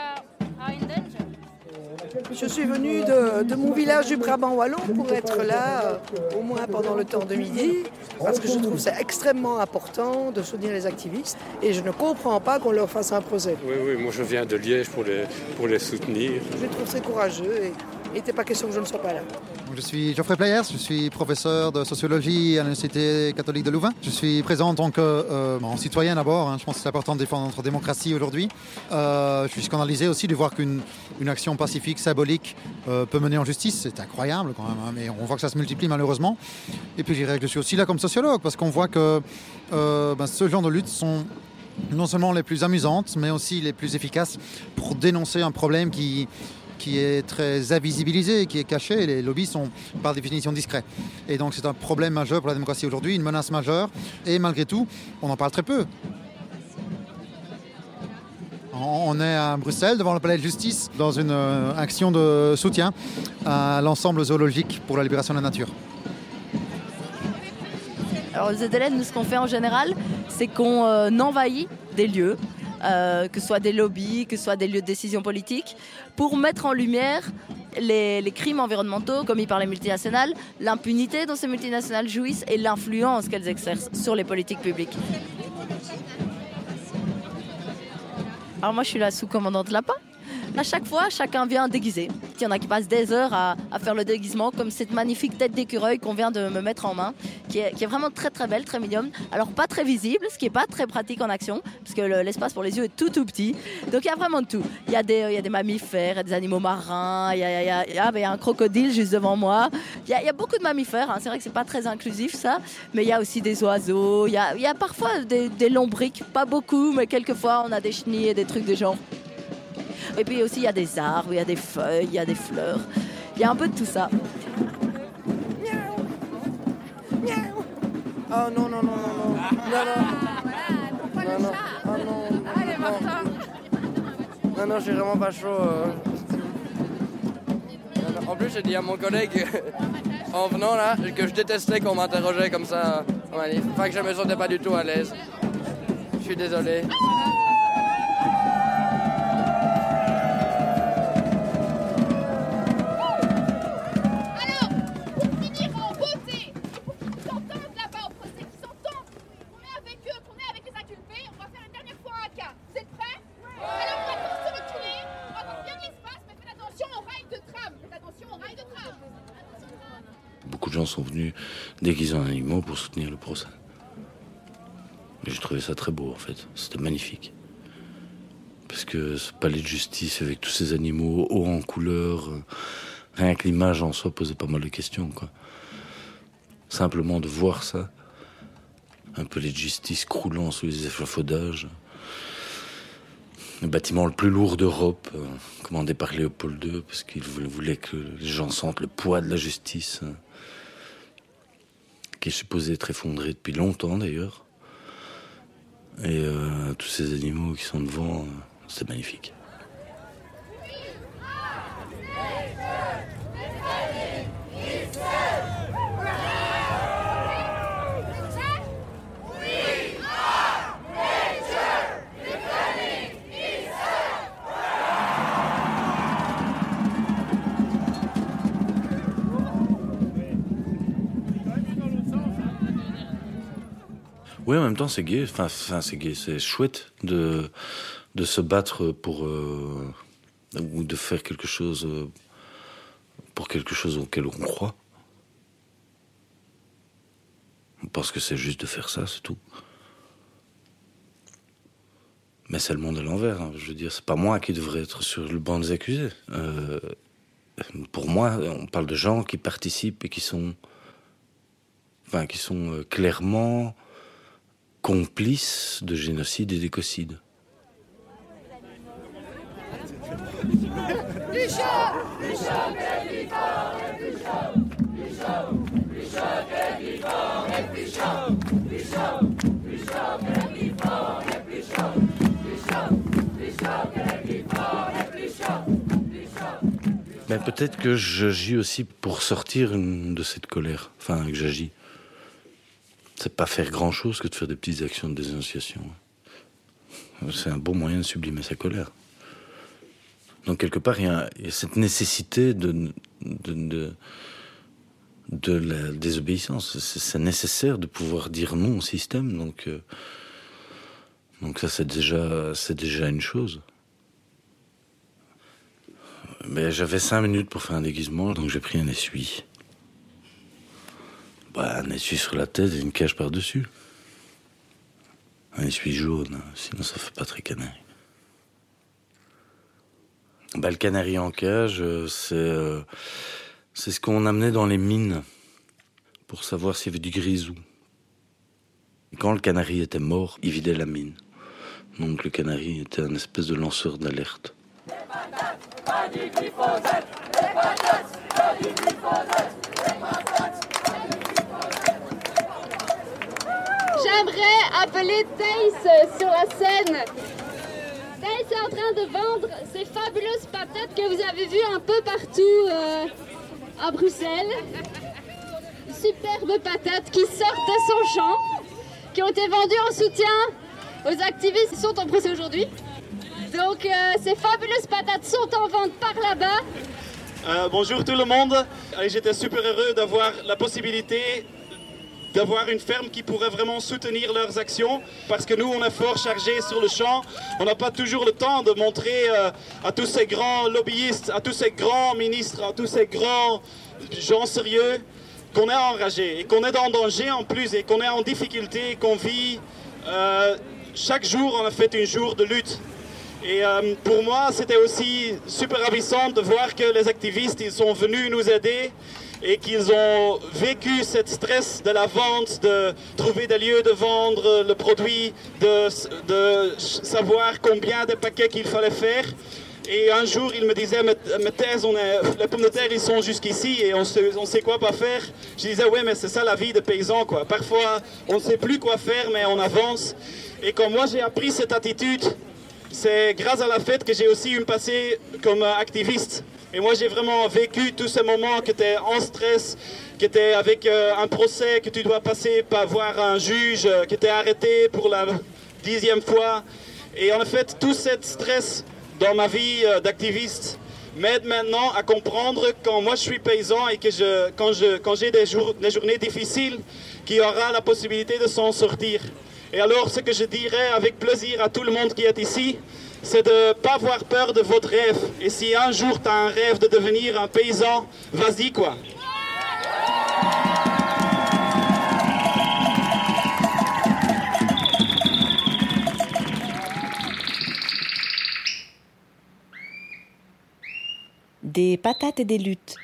are in danger. Je suis venue de, de mon village du Brabant Wallon pour être là euh, au moins pendant le temps de midi parce que je trouve c'est extrêmement important de soutenir les activistes et je ne comprends pas qu'on leur fasse un procès. Oui, oui, moi je viens de Liège pour les, pour les soutenir. Je trouve c'est courageux et il n'était pas question que je ne sois pas là. Je suis Geoffrey Players, je suis professeur de sociologie à l'Université catholique de Louvain. Je suis présent en tant que euh, citoyen d'abord, hein. je pense que c'est important de défendre notre démocratie aujourd'hui. Euh, je suis scandalisé aussi de voir qu'une une action pacifique, symbolique euh, peut mener en justice, c'est incroyable quand même, hein, mais on voit que ça se multiplie malheureusement. Et puis je dirais que je suis aussi là comme sociologue, parce qu'on voit que ben, ce genre de luttes sont non seulement les plus amusantes, mais aussi les plus efficaces pour dénoncer un problème qui, qui est très invisibilisé, qui est caché. Les lobbies sont par définition discrets. Et donc c'est un problème majeur pour la démocratie aujourd'hui, une menace majeure. Et malgré tout, on en parle très peu. On est à Bruxelles, devant le palais de justice, dans une euh, action de soutien à l'ensemble zoologique pour la libération de la nature. Alors le ZLN, nous, ce qu'on fait en général, c'est qu'on euh, envahit des lieux, euh, que ce soit des lobbies, que ce soit des lieux de décision politique, pour mettre en lumière les, les crimes environnementaux commis par les multinationales, l'impunité dont ces multinationales jouissent et l'influence qu'elles exercent sur les politiques publiques. Alors moi je suis la sous-commandante lapin. À chaque fois, chacun vient déguisé. Il y en a qui passent des heures à, faire le déguisement, comme cette magnifique tête d'écureuil qu'on vient de me mettre en main, qui est, vraiment très très belle, très mignonne. Alors pas très visible, ce qui n'est pas très pratique en action, parce que le- l'espace pour les yeux est tout tout petit. Donc il y a vraiment de tout. Il y, a des- mammifères, y a des animaux marins, il y a, ah, ben, un crocodile juste devant moi. Il y a, beaucoup de mammifères, hein. c'est vrai que c'est pas très inclusif ça, mais il y a aussi des oiseaux, il y a, il y a parfois des, des lombriques, pas beaucoup, mais quelquefois on a des chenilles et des trucs de genre. Et puis aussi, il y a des arbres, il y a des feuilles, il y a des fleurs. Il y a un peu de tout ça. Oh non, non, non, non, non. Non, non. Non, non. Oh non. Allez, Martin. Non, non, je suis vraiment pas chaud. euh. En plus, j'ai dit à mon collègue en venant là, que je détestais qu'on m'interrogeait comme ça manif. Enfin, que je me sentais pas du tout à l'aise. Je suis désolé. Pour soutenir le procès. J'ai trouvé ça très beau en fait. C'était magnifique. Parce que ce palais de justice avec tous ces animaux hauts en couleur, euh, rien que l'image en soi posait pas mal de questions. Simplement de voir ça, un palais de justice croulant sous les échafaudages, le bâtiment le plus lourd d'Europe, euh, commandé par Léopold II, parce qu'il voulait que les gens sentent le poids de la justice, euh, qui est supposé être effondré depuis longtemps d'ailleurs. Et euh, tous ces animaux qui sont devant, euh, c'est magnifique. Oui, en même temps, c'est gay. Enfin, c'est chouette de, de se battre pour. euh, ou de faire quelque chose. euh, pour quelque chose auquel on croit. On pense que c'est juste de faire ça, c'est tout. Mais c'est le monde à l'envers. hein. Je veux dire, c'est pas moi qui devrais être sur le banc des accusés. Euh, pour moi, on parle de gens qui participent et qui sont. Enfin, qui sont clairement complices de génocide et d'écocide. Ben, peut-être que j'agis aussi pour sortir de cette colère. Enfin, que j'agis. C'est pas faire grand chose que de faire des petites actions de dénonciation. C'est un bon moyen de sublimer sa colère. Donc, quelque part, il y a, cette nécessité de, de, la désobéissance. C'est nécessaire de pouvoir dire non au système. Donc, euh, donc ça, c'est déjà, déjà une chose. Mais j'avais cinq minutes pour faire un déguisement, donc j'ai pris un essuie. Bah, un essuie sur la tête et une cage par-dessus. Un essuie jaune, sinon ça fait pas très canari. Bah, le canari en cage, euh, c'est euh, c'est ce qu'on amenait dans les mines pour savoir s'il y avait du grisou. Quand le canari était mort, il vidait la mine. Donc le canari était un espèce de lanceur d'alerte. Pas du glyphosate, J'aimerais appeler Thaïs sur la scène. Thaïs est en train de vendre ces fabuleuses patates que vous avez vues un peu partout euh, à Bruxelles. Superbes patates qui sortent de son champ, qui ont été vendues en soutien aux activistes qui sont en procès aujourd'hui. Donc euh, ces fabuleuses patates sont en vente par là-bas. Euh, bonjour tout le monde. J'étais super heureux d'avoir la possibilité d'avoir une ferme qui pourrait vraiment soutenir leurs actions parce que nous on est fort chargés sur le champ. On n'a pas toujours le temps de montrer euh, à tous ces grands lobbyistes, à tous ces grands ministres, à tous ces grands gens sérieux qu'on est enragé et qu'on est en danger en plus et qu'on est en difficulté, qu'on vit. euh, chaque jour on a fait un jour de lutte. Et euh, pour moi, c'était aussi super ravissant de voir que les activistes, ils sont venus nous aider et qu'ils ont vécu cette stress de la vente, de trouver des lieux de vendre le produit, de, de savoir combien de paquets qu'il fallait faire. Et un jour, il me disait, mais, on les pommes de terre, ils sont jusqu'ici et on sait, on sait quoi pas faire. Je disais, ouais, mais c'est ça la vie de paysan, quoi. Parfois, on ne sait plus quoi faire, mais on avance. Et quand moi, j'ai appris cette attitude, c'est grâce à la fête que j'ai aussi eu passé comme activiste. Et moi, j'ai vraiment vécu tous ces moments que tu es en stress, que tu es avec euh, un procès, que tu dois passer par voir un juge, que tu es arrêté pour la dixième fois. Et en fait, tout ce stress dans ma vie euh, d'activiste m'aide maintenant à comprendre quand moi je suis paysan et que je, quand, je, quand j'ai des, jours, des journées difficiles, qu'il y aura la possibilité de s'en sortir. Et alors, ce que je dirais avec plaisir à tout le monde qui est ici, c'est de ne pas avoir peur de votre rêve. Et si un jour tu as un rêve de devenir un paysan, vas-y quoi. Des patates et des luttes.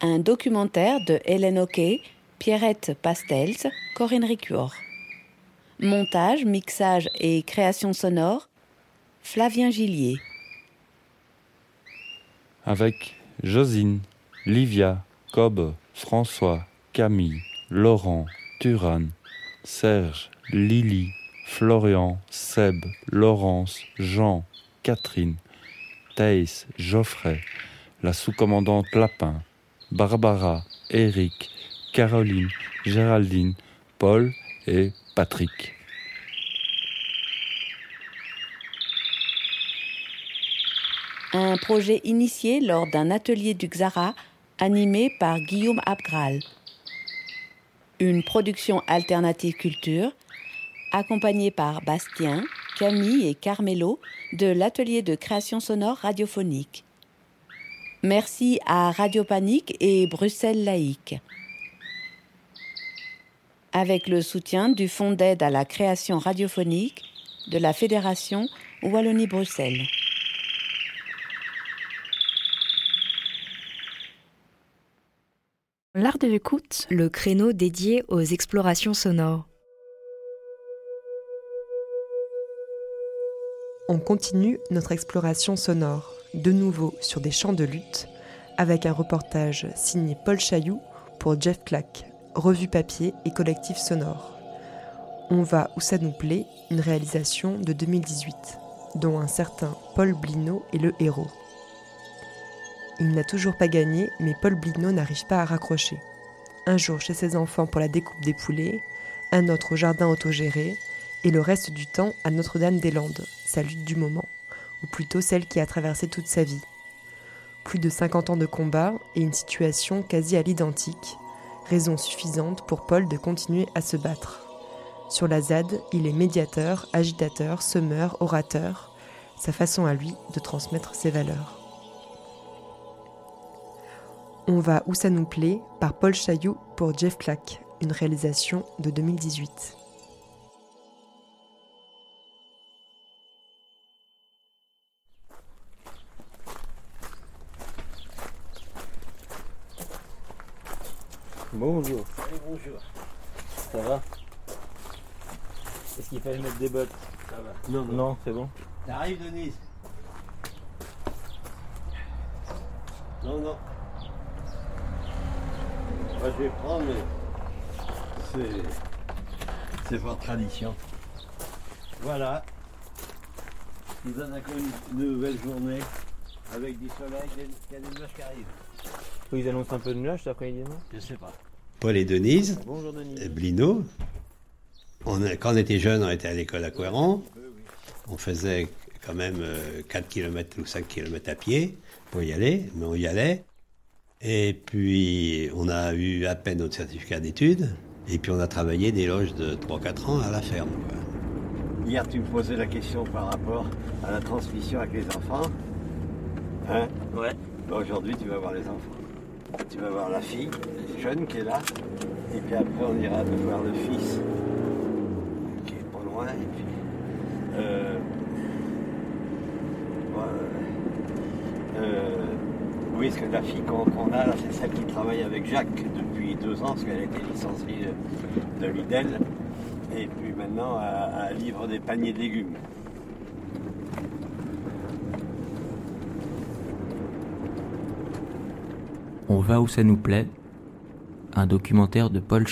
Un documentaire de Hélène Hockey, Pierrette Pastels, Corinne Ricuor. Montage, mixage et création sonore, Flavien Gillier. Avec Josine, Livia, Cobb, François, Camille, Laurent, Turan, Serge, Lily, Florian, Seb, Laurence, Jean, Catherine, Thaïs, Geoffrey, la sous-commandante Lapin, Barbara, Eric, Caroline, Géraldine, Paul et Patrick. Un projet initié lors d'un atelier du Xara animé par Guillaume Abgral. Une production alternative culture accompagnée par Bastien, Camille et Carmelo de l'atelier de création sonore radiophonique. Merci à Radio Panique et Bruxelles Laïque. Avec le soutien du Fonds d'aide à la création radiophonique de la Fédération Wallonie-Bruxelles. L'art de l'écoute, le créneau dédié aux explorations sonores. On continue notre exploration sonore, de nouveau sur des champs de lutte, avec un reportage signé Paul Chailloux pour Jeff Clack, revue papier et collectif sonore. On va où ça nous plaît, une réalisation de 2018, dont un certain Paul Blino est le héros. Il n'a toujours pas gagné, mais Paul Blino n'arrive pas à raccrocher. Un jour chez ses enfants pour la découpe des poulets, un autre au jardin autogéré, et le reste du temps à Notre-Dame-des-Landes, sa lutte du moment, ou plutôt celle qui a traversé toute sa vie. Plus de 50 ans de combat et une situation quasi à l'identique, raison suffisante pour Paul de continuer à se battre. Sur la ZAD, il est médiateur, agitateur, semeur, orateur, sa façon à lui de transmettre ses valeurs. On va où ça nous plaît par Paul Chailloux pour Jeff Clack, une réalisation de 2018. Bonjour. bonjour. Ça va? Est-ce qu'il fallait mettre des bottes? Ça va. Non, non, c'est bon. T'arrives, Denise? Non, non. Moi, je vais prendre, mais c'est. C'est votre tradition. Voilà. Nous donne encore une nouvelle journée avec du soleil, il y a des nuages qui arrivent. Ils annoncent un peu de nuages cet après-midi, non Je sais pas. Paul et Denise, Bonjour, Denise. euh, Blino. On a- quand on était jeunes, on était à l'école à Couéran. On faisait quand même euh, 4 km ou 5 km à pied pour y aller, mais on y allait. Et puis, on a eu à peine notre certificat d'études. Et puis, on a travaillé des loges de 3-4 ans à la ferme. quoi. Hier, tu me posais la question par rapport à la transmission avec les enfants. Hein? Ouais. Aujourd'hui, tu vas voir les enfants. Tu vas voir la fille, jeune qui est là. Et puis après, on ira te voir le fils, qui est pas loin. Et puis, euh, ouais, euh, oui, parce que la fille qu'on qu'on a c'est celle qui travaille avec Jacques depuis deux ans, parce qu'elle a été licenciée de Lidl. Et puis maintenant, elle, livre des paniers de légumes. On va où ça nous plaît, un documentaire de Paul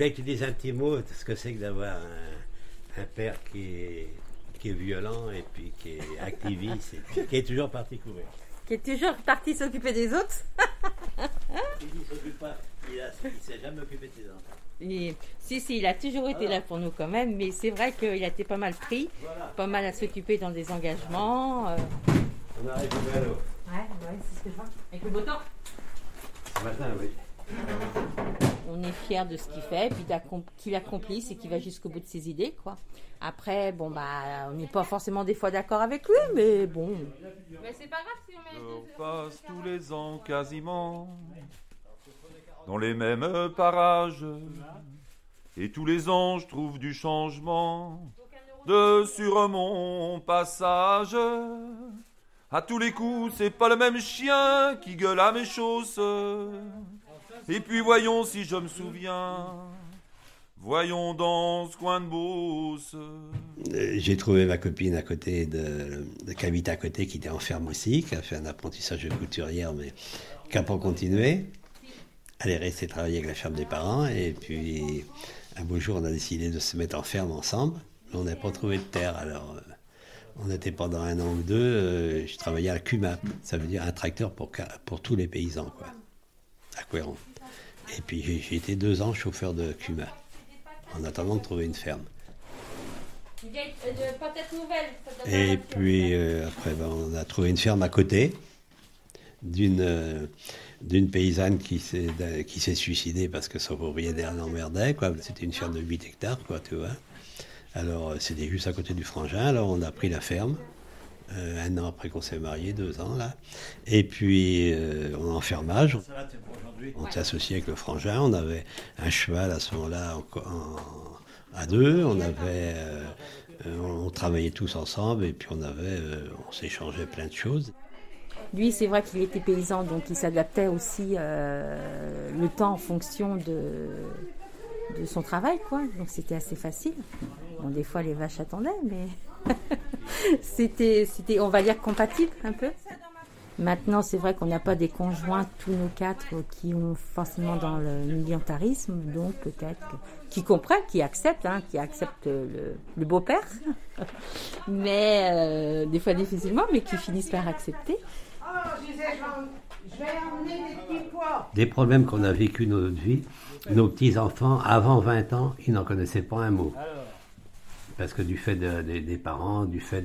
Chailloux. il va utiliser un petit mot, ce que c'est que d'avoir un, un père qui est, qui est violent et puis qui est activiste et puis qui est toujours parti courir. Qui est toujours parti s'occuper des autres. Il ne s'occupe pas, il ne s'est jamais occupé de ses enfants. Et, si, si, il a toujours été là pour nous quand même, mais c'est vrai qu'il a été pas mal pris, pas mal à s'occuper dans des engagements. euh. On arrive au vélo. Ouais, ouais, c'est ce que je vois. Avec le beau temps. Ce matin, oui. On est fiers de ce qu'il fait, puis qu'il accomplit et qu'il va jusqu'au bout de ses idées, quoi. Après, bon, bah, on n'est pas forcément des fois d'accord avec lui, mais bon. Mais c'est pas grave si on met. Je passe tous les ans quasiment dans les mêmes parages. Et tous les ans, je trouve du changement de sur mon passage. À tous les coups, c'est pas le même chien qui gueule à mes chausses. Et puis voyons si je me souviens. Voyons dans ce coin de Beauce. Euh, J'ai trouvé ma copine à côté de, qui habite à côté, qui était en ferme aussi, qui a fait un apprentissage de couturière, mais qui n'a pas continué. Elle est restée travailler avec la ferme des parents, et puis un beau jour, on a décidé de se mettre en ferme ensemble, mais on n'a pas trouvé de terre. Alors, euh, on était pendant un an ou deux, euh, je travaillais à la CUMAP, ça veut dire un tracteur pour, pour tous les paysans, quoi, à Couéron. Et puis j'ai été deux ans chauffeur de CUMA, en attendant de trouver une ferme. Nouvelle. Et puis euh, après, ben, on a trouvé une ferme à côté d'une euh, d'une paysanne qui s'est suicidée parce que son propriétaire l'emmerdait. quoi. C'était une ferme de 8 hectares, quoi, tu vois. Alors euh, c'était juste à côté du frangin. Alors on a pris la ferme. Euh, un an après qu'on s'est mariés, deux ans là. Et puis euh, on est en fermage. On s'est associé avec le frangin. On avait un cheval à ce moment-là en co- en- à deux. On avait, euh, euh, on travaillait tous ensemble et puis on avait, euh, on s'échangeait plein de choses. Lui, c'est vrai qu'il était paysan, donc il s'adaptait aussi euh, le temps en fonction de, de son travail, quoi. Donc c'était assez facile. Bon, des fois, les vaches attendaient, mais <laughs> c'était, c'était, on va dire, compatible un peu. Maintenant, c'est vrai qu'on n'a pas des conjoints, tous nos quatre, qui ont forcément dans le militarisme, donc peut-être que- qui comprennent, qui acceptent, hein, qui acceptent le, le beau-père, <laughs> mais euh, des fois difficilement, mais qui finissent par accepter. Je vais emmener des petits pois. Des problèmes qu'on a vécu dans notre vie, nos petits-enfants, avant 20 ans, ils n'en connaissaient pas un mot. Parce que du fait de- de- des parents, du fait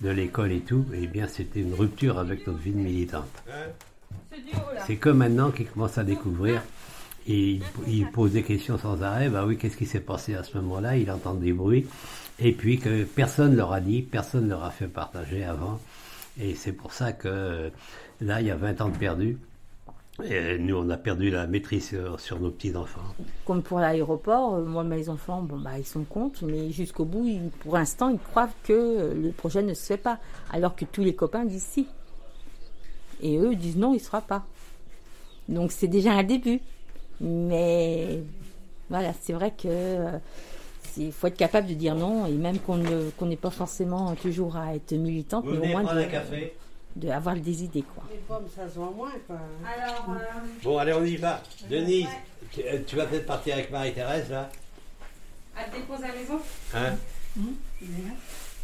de, l'école et tout, eh bien, c'était une rupture avec notre vie de militante. C'est que maintenant qu'ils commencent à découvrir. Et ils, ils posent des questions sans arrêt. Bah oui, qu'est-ce qui s'est passé à ce moment-là? Ils entendent des bruits. Et puis que personne leur a dit, personne leur a fait partager avant. Et c'est pour ça que là, il y a 20 ans de perdu. Et nous, on a perdu la maîtrise sur, sur nos petits-enfants. Comme pour l'aéroport, euh, moi, mes enfants, bon, bah, ils sont contre, mais jusqu'au bout, ils- pour l'instant, ils croient que euh, le projet ne se fait pas, alors que tous les copains disent si. Et eux disent non, il ne se fera pas. Donc c'est déjà un début. Mais voilà, c'est vrai que euh, il faut être capable de dire non, et même qu'on ne- qu'on n'est pas forcément toujours à être militante, Vous mais au moins prendre de, un café de avoir des idées. Quoi. Les pommes, ça se vend moins, quoi. Alors, Bon, allez, on y va. Denise, tu, euh, tu vas peut-être partir avec Marie-Thérèse, là à te déposer à la maison Hein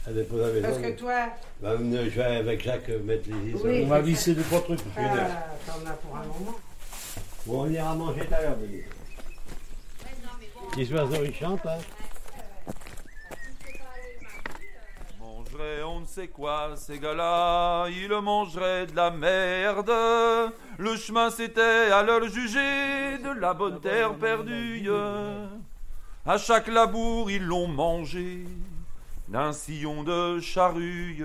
Elle dépose à la maison. Parce que toi, Bah, je vais avec Jacques euh, mettre les Oui, isolants. On va visser deux, trois trucs. ah, t'en as pour un moment. Bon, on ira manger tout à l'heure, Denise. Les oiseaux, ils chantent, hein mangerait on ne sait quoi, ces gars-là, ils mangeraient de la merde. Le chemin c'était à leur juger de la bonne terre perdue. À chaque labour ils l'ont mangé d'un sillon de charrue.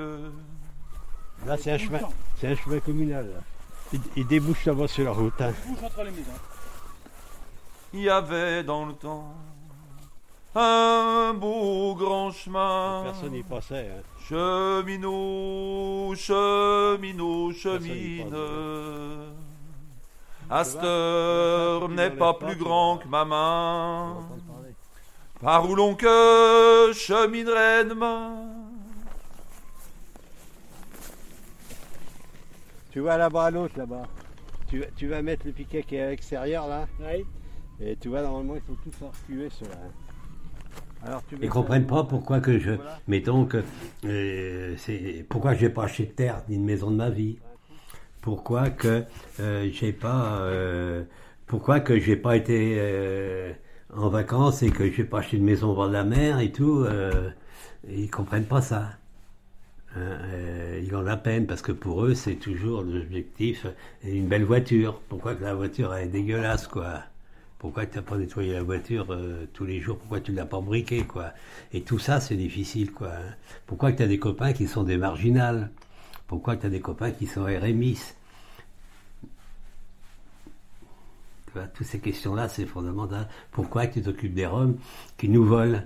Là, c'est un chemin, c'est un chemin communal. Là. Il, il débouche là-bas sur la route. hein. Il y avait dans le temps un beau grand chemin. Personne n'y passait. hein. Cheminot, cheminot, chemine. Heure n'est pas plus grand que ma main. Par où l'on que cheminerait demain Tu vois là-bas à l'autre, là-bas. Tu, tu vas mettre le piquet qui est à l'extérieur, là Oui. Et tu vois, normalement, ils sont tous reculés, ceux-là. Ils comprennent pas pourquoi que je. Mettons que. euh, c'est pourquoi j'ai pas acheté de terre ni de maison de ma vie. Pourquoi que euh, j'ai pas. euh, pourquoi que j'ai pas été euh, en vacances et que j'ai pas acheté de maison au bord de la mer et tout. ils comprennent pas ça. Hein, ils ont la peine parce que pour eux, c'est toujours l'objectif. Une belle voiture. Pourquoi que la voiture est dégueulasse, quoi? Pourquoi tu n'as pas nettoyé la voiture euh, tous les jours? Pourquoi tu ne l'as pas briquée quoi? Et tout ça, c'est difficile. quoi. hein. Pourquoi tu as des copains qui sont des marginales? Pourquoi tu as des copains qui sont RMIs Toutes ces questions-là, c'est fondamental. Pourquoi tu t'occupes des Roms qui nous volent?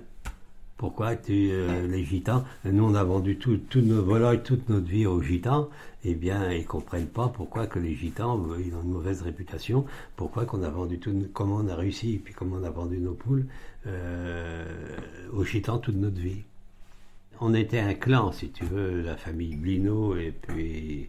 Pourquoi tu, euh, les gitans, nous on a vendu tous nos volailles, toute notre vie aux gitans, eh bien ils comprennent pas pourquoi que les gitans, ils ont une mauvaise réputation, pourquoi qu'on a vendu tout, comment on a réussi, et puis comment on a vendu nos poules euh, aux gitans toute notre vie. On était un clan, si tu veux, la famille Blino et puis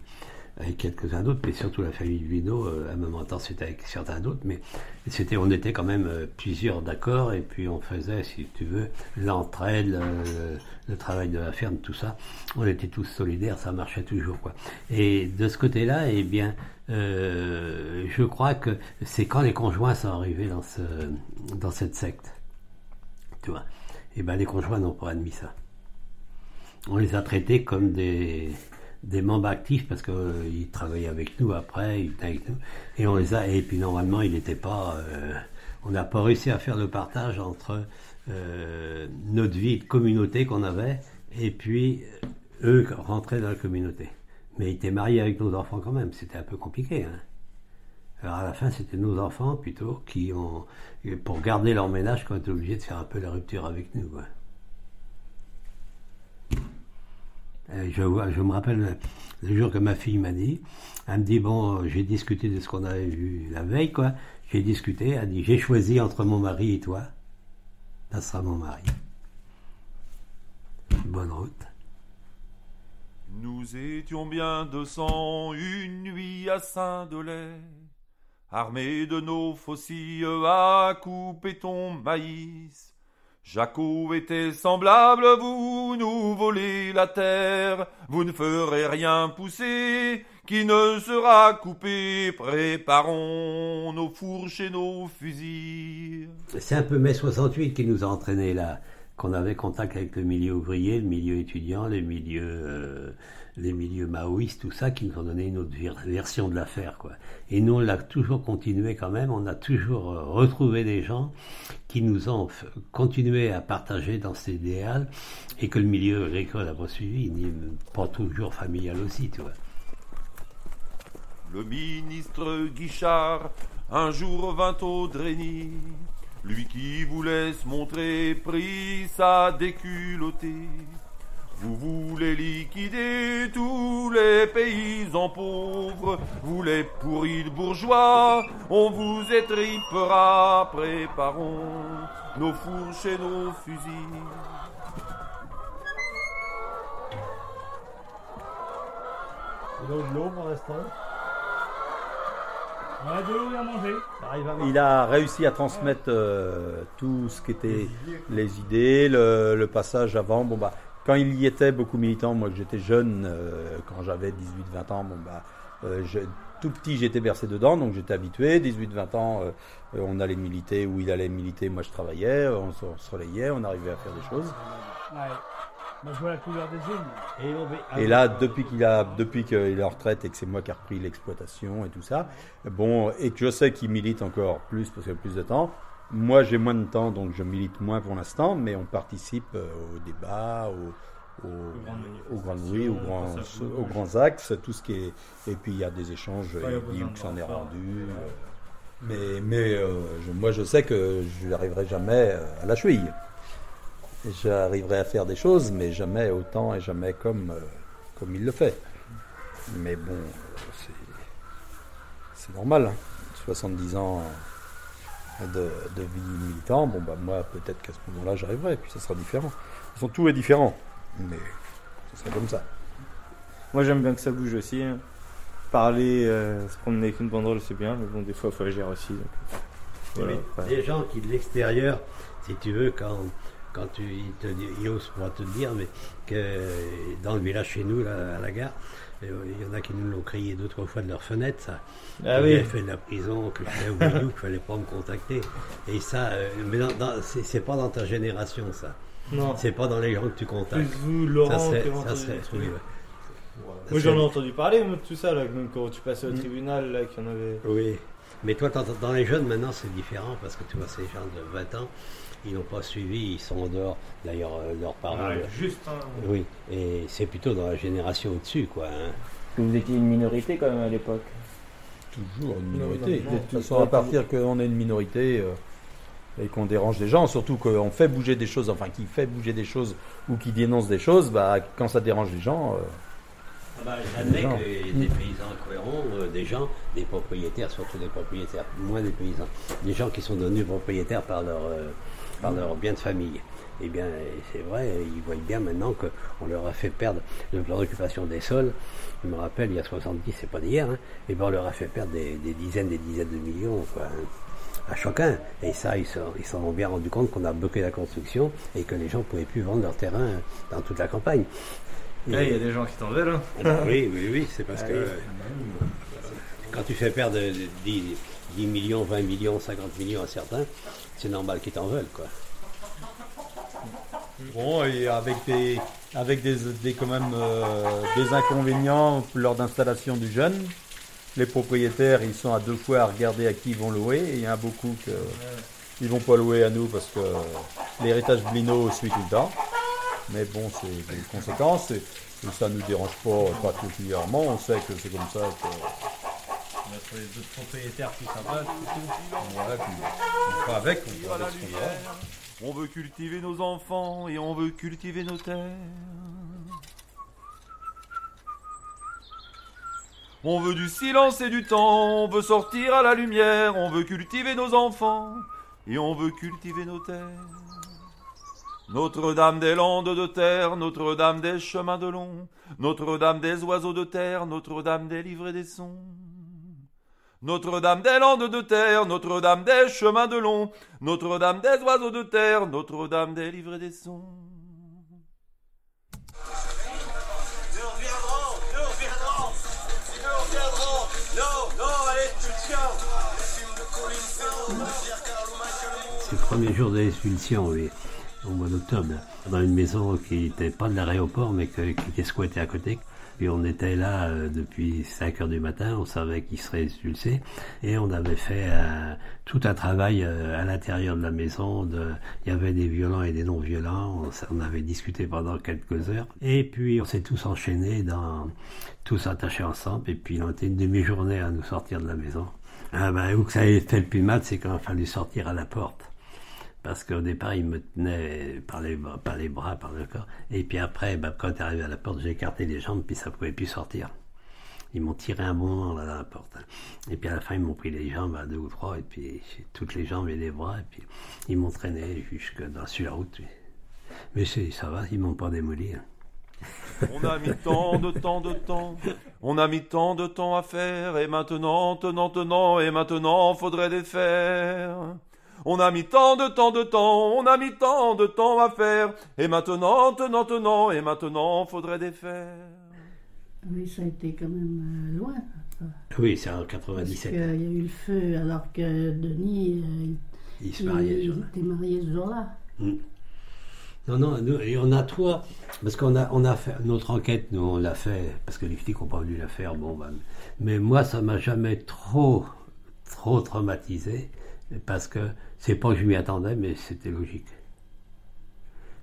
avec quelques-uns d'autres, mais surtout la famille Blino, euh, à un moment temps c'était avec certains d'autres, mais c'était, on était quand même euh, plusieurs d'accord, et puis on faisait, si tu veux, l'entraide, le, le travail de la ferme, tout ça. On était tous solidaires, ça marchait toujours, quoi. Et de ce côté-là, eh bien, euh, je crois que c'est quand les conjoints sont arrivés dans, ce, dans cette secte, tu vois. Et ben les conjoints n'ont pas admis ça. On les a traités comme des, des membres actifs parce qu'ils travaillaient avec nous après, ils venaient avec nous. Et on les a, et puis normalement, il n'était pas, euh, on n'a pas réussi à faire le partage entre euh, notre vie de communauté qu'on avait et puis euh, eux rentraient dans la communauté. Mais ils étaient mariés avec nos enfants quand même, c'était un peu compliqué. hein. Alors à la fin, c'était nos enfants plutôt qui ont, pour garder leur ménage, qui ont été obligés de faire un peu la rupture avec nous. Euh, Je, vois- je me rappelle le jour que ma fille m'a dit, elle me dit, bon, euh, j'ai discuté de ce qu'on avait vu la veille, quoi. J'ai discuté, elle dit, j'ai choisi entre mon mari et toi. Ça sera mon mari. Bonne route. Nous étions bien deux cents une nuit à Saint-Dolay, armés de nos faucilles à couper ton maïs. Jaco était semblable, vous nous volez la terre, vous ne ferez rien pousser qui ne sera coupé. Préparons nos fourches et nos fusils. C'est un peu mai 68 qui nous a entraînés là, qu'on avait contact avec le milieu ouvrier, le milieu étudiant, les milieux, euh, les milieux maoïstes, tout ça, qui nous ont donné une autre version de l'affaire, quoi. Et nous, on l'a toujours continué quand même, on a toujours euh, retrouvé des gens qui nous ont continué à partager dans cet idéal, et que le milieu agricole a pas suivi, ni pas toujours familial aussi, tu vois. Le ministre Guichard un jour vint au Drény. Lui qui voulait se montrer prit sa déculottée. Vous voulez liquider tous les paysans pauvres, vous les pourris de bourgeois, on vous étripera, préparons nos fourches et nos fusils. Donc de l'eau pour l'instant. Ouais, de l'eau et à manger. Il a réussi à transmettre euh, tout ce qui était les idées, le, le passage avant. Bon bah, quand il y était beaucoup militant, moi que j'étais jeune, euh, quand j'avais 18-20 ans, bon bah, euh, je- tout petit j'étais bercé dedans, donc j'étais habitué. 18-20 ans, euh, on allait militer où il allait militer, moi je travaillais, on se, on se relayait, on arrivait à faire des choses. Ouais. Moi, je vois la couleur des unes. Et là, depuis qu'il a, depuis qu'il est en retraite et que c'est moi qui ai repris l'exploitation et tout ça, bon, et que je sais qu'il milite encore plus parce qu'il a plus de temps. Moi, j'ai moins de temps, donc je milite moins pour l'instant, mais on participe euh, aux débats, aux, grandes oui, aux grands, aux grands axes, tout ce qui est. Et puis il y a des échanges, il dit où que s'en est rendu. euh, Mais, mais euh, je- moi, je sais que je n'arriverai jamais à la cheville. J'arriverai à faire des choses, mais jamais autant et jamais comme, comme il le fait. Mais bon, c'est- c'est normal. hein. 70 ans de, de vie militant, bon bah moi peut-être qu'à ce moment-là j'arriverai, et puis ça sera différent. De toute façon, tout est différent, mais ce sera comme ça. Moi j'aime bien que ça bouge aussi. hein. Parler, euh, se promener avec une banderole c'est bien, mais bon des fois il faut agir aussi. donc. Voilà, Mais ouais. Des gens qui de l'extérieur, si tu veux, quand, quand tu, ils, te, ils osent pas te dire, mais que dans le village chez nous, là, à la gare, il y en a qui nous l'ont crié deux, trois fois de leur fenêtre, ça. Ah oui. fait de la prison, que j'étais au voyou, qu'il fallait pas me contacter. Et ça, euh, mais c'est pas dans ta génération, ça. Non. C'est pas dans les gens que tu contactes. Plus vous, Laurent, ça ça serait- oui, ouais. Moi j'en ai entendu parler moi, de tout ça là, même quand tu passais au Mm. tribunal là, qu'il y en avait. Oui, mais toi, dans les jeunes, maintenant, c'est différent parce que tu vois, ces gens de 20 ans, ils n'ont pas suivi, ils sont en dehors. D'ailleurs, euh, leurs parents. Ah, juste, hein. Oui, et c'est plutôt dans la génération au-dessus, quoi. hein. Vous étiez une minorité quand même à l'époque. Toujours une minorité. non, non. de toute façon, à partir qu'on est une minorité euh, et qu'on dérange des gens, surtout qu'on fait bouger des choses, enfin qui fait bouger des choses ou qui dénonce des choses, bah, quand ça dérange les gens. euh, Ah bah, J'admets que des paysans cohérents, euh, des gens, des propriétaires, surtout des propriétaires, moins des paysans, des gens qui sont devenus propriétaires par leur, euh, par leur bien de famille. Eh bien, c'est vrai, ils voient bien maintenant qu'on leur a fait perdre de leur occupation des sols. Je me rappelle, il y a 70, c'est pas d'hier, hein, et ben on leur a fait perdre des, des dizaines, des dizaines de millions, quoi, hein, à chacun. Et ça, ils s'en ont bien rendu compte qu'on a bloqué la construction et que les gens pouvaient plus vendre leur terrain dans toute la campagne. Eh, Il y a des gens qui t'en veulent. Hein. Ah bah oui, oui, oui, c'est parce Ah que quand tu fais perdre 10, 10 millions, 20 millions, 50 millions à certains, c'est normal qu'ils t'en veulent, quoi. <laughs> Bon, et avec des, avec des, des quand même euh, des inconvénients lors d'installation du jeune. Les propriétaires, ils sont à deux fois à regarder à qui ils vont louer. Et il y en a beaucoup que ils vont pas louer à nous parce que l'héritage Blino suit tout le temps. Mais bon, c'est des conséquences. Et, et ça nous dérange pas particulièrement. On sait que c'est comme ça que. On propriétaires plus. Voilà, puis on fera avec, on fera avec ce qu'on a. On veut cultiver nos enfants et on veut cultiver nos terres. On veut du silence et du temps, on veut sortir à la lumière, on veut cultiver nos enfants et on veut cultiver nos terres. Notre-Dame des landes de terre, Notre-Dame des chemins de long, Notre-Dame des oiseaux de terre, Notre-Dame des livrets des sons. Notre-Dame des landes de terre, Notre-Dame des chemins de long, Notre-Dame des oiseaux de terre, Notre-Dame des livrets des sons. Nous reviendrons, nous reviendrons, nous reviendrons. Non, non, allez, tu tiens. C'est le premier jour de l'expulsion, oui, au mois d'octobre, dans une maison qui n'était pas de l'aéroport, mais que- qui était squattée à côté. Et on était là euh, depuis 5 heures du matin, on savait qu'il serait expulsé, et on avait fait euh, tout un travail euh, à l'intérieur de la maison. De, il y avait des violents et des non-violents, on, on avait discuté pendant quelques heures, et puis on s'est tous enchaînés, dans, tous attachés ensemble, et puis il a été une demi-journée à nous sortir de la maison. Ah bah, où que ça ait fait le plus mal, c'est quand il a fallu sortir à la porte. Parce qu'au départ, il me tenait par les, bras- par le corps. Et puis après, bah, quand il arrivé à la porte, j'ai écarté les jambes, puis ça pouvait plus sortir. Ils m'ont tiré un bon moment là dans la porte. Et puis à la fin, ils m'ont pris les jambes à deux ou trois, et puis toutes les jambes et les bras, et puis ils m'ont traîné jusque dans, sur la route. Mais ça va, ils m'ont pas démoli. hein. On a mis tant de temps de temps, on a mis tant de temps à faire, et maintenant, tenant, tenant, et maintenant, faudrait les faire. On a mis tant de temps de temps, on a mis tant de temps à faire, et maintenant, tenant, tenant, et maintenant, faudrait les faire. Oui, ça a été quand même euh, loin. ça. Oui, c'est en Parce 97. qu'il y a eu le feu alors que Denis, euh, Il se mariait ce il jour-là. était marié ce jour-là. Mm. Non, non, nous, et on a toi, parce qu'on a, on a fait notre enquête, nous on l'a fait, parce que les flics n'ont pas voulu la faire, bon, bah, mais moi ça m'a jamais trop, trop traumatisé, parce que c'est pas que je m'y attendais, mais c'était logique.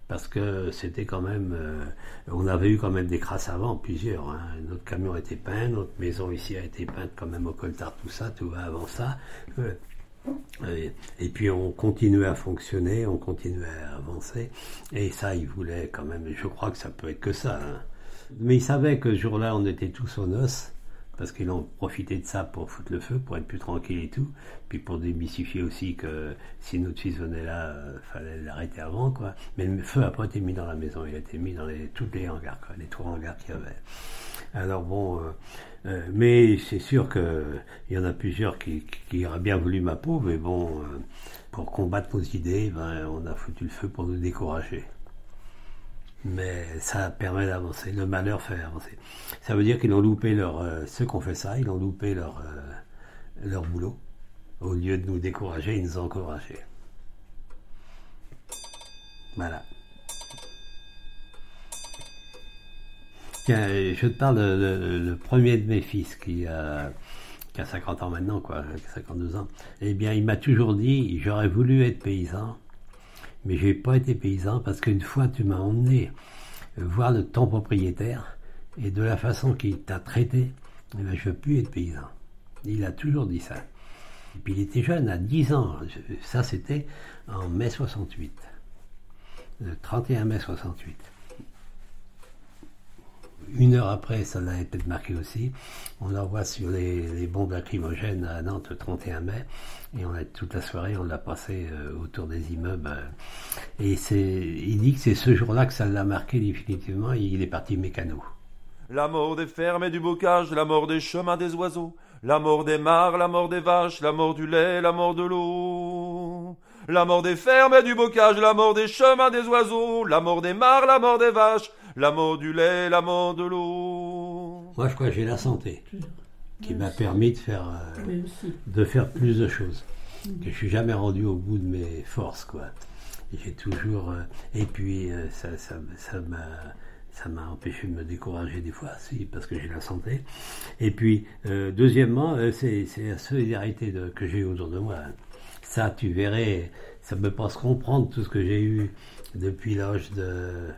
Parce que c'était quand même, euh, on avait eu quand même des crasses avant, plusieurs. hein. Notre camion a été peint, notre maison ici a été peinte quand même au coltard, tout ça, tout va avant ça. Euh, et, puis on continuait à fonctionner, on continuait à avancer. Et ça, il voulait quand même, je crois que ça peut être que ça. hein. Mais il savait que ce jour-là, on était tous aux noces, parce qu'ils ont profité de ça pour foutre le feu, pour être plus tranquille et tout, puis pour démystifier aussi que si notre fils venait là, euh, fallait l'arrêter avant, quoi. Mais le feu n'a pas été mis dans la maison, il a été mis dans les, tous les hangars, les trois hangars qu'il y avait. Alors bon, euh, euh, mais c'est sûr que il y en a plusieurs qui, qui auraient bien voulu ma peau, mais bon, euh, pour combattre nos idées, ben, on a foutu le feu pour nous décourager. Mais ça permet d'avancer. Le malheur fait avancer. Ça veut dire qu'ils ont loupé leur. euh, ceux qui ont fait ça, ils ont loupé leur, euh, leur boulot. Au lieu de nous décourager, ils nous ont encouragés. Voilà. Tiens, je te parle de- le premier de mes fils qui a, qui a 50 ans maintenant, quoi, 52 ans. Eh bien, il m'a toujours dit, j'aurais voulu être paysan, mais j'ai pas été paysan parce qu'une fois tu m'as emmené voir le, ton propriétaire et de la façon qu'il t'a traité, eh ben, je veux plus être paysan. Il a toujours dit ça. Et puis il était jeune, à 10 ans. Ça, c'était en mai 68. Le 31 mai 68. Une heure après, ça l'a été marqué aussi. On l'envoie sur les, les bombes lacrymogènes à Nantes le 31 mai. Et on a toute la soirée, on l'a passé euh, autour des immeubles. et il dit que c'est ce jour-là que ça l'a marqué définitivement. et il est parti mécano. La mort des fermes et du bocage, la mort des chemins des oiseaux, la mort des mares, la mort des vaches, la mort du lait, la mort de l'eau. La mort des fermes et du bocage, la mort des chemins des oiseaux, la mort des mares, la mort des vaches, la mort du lait, la mort de l'eau. Moi, je crois que j'ai la santé qui m'a permis de faire, euh, de faire plus de choses. Que je suis jamais rendu au bout de mes forces, quoi. Et J'ai toujours. euh, et puis, euh, ça, ça, ça m'a. Ça m'a empêché de me décourager des fois, si, parce que j'ai la santé. Et puis, euh, deuxièmement, euh, c'est c'est la solidarité de- que j'ai autour de moi. Ça, tu verrais, ça me passe comprendre tout ce que j'ai eu depuis l'âge de.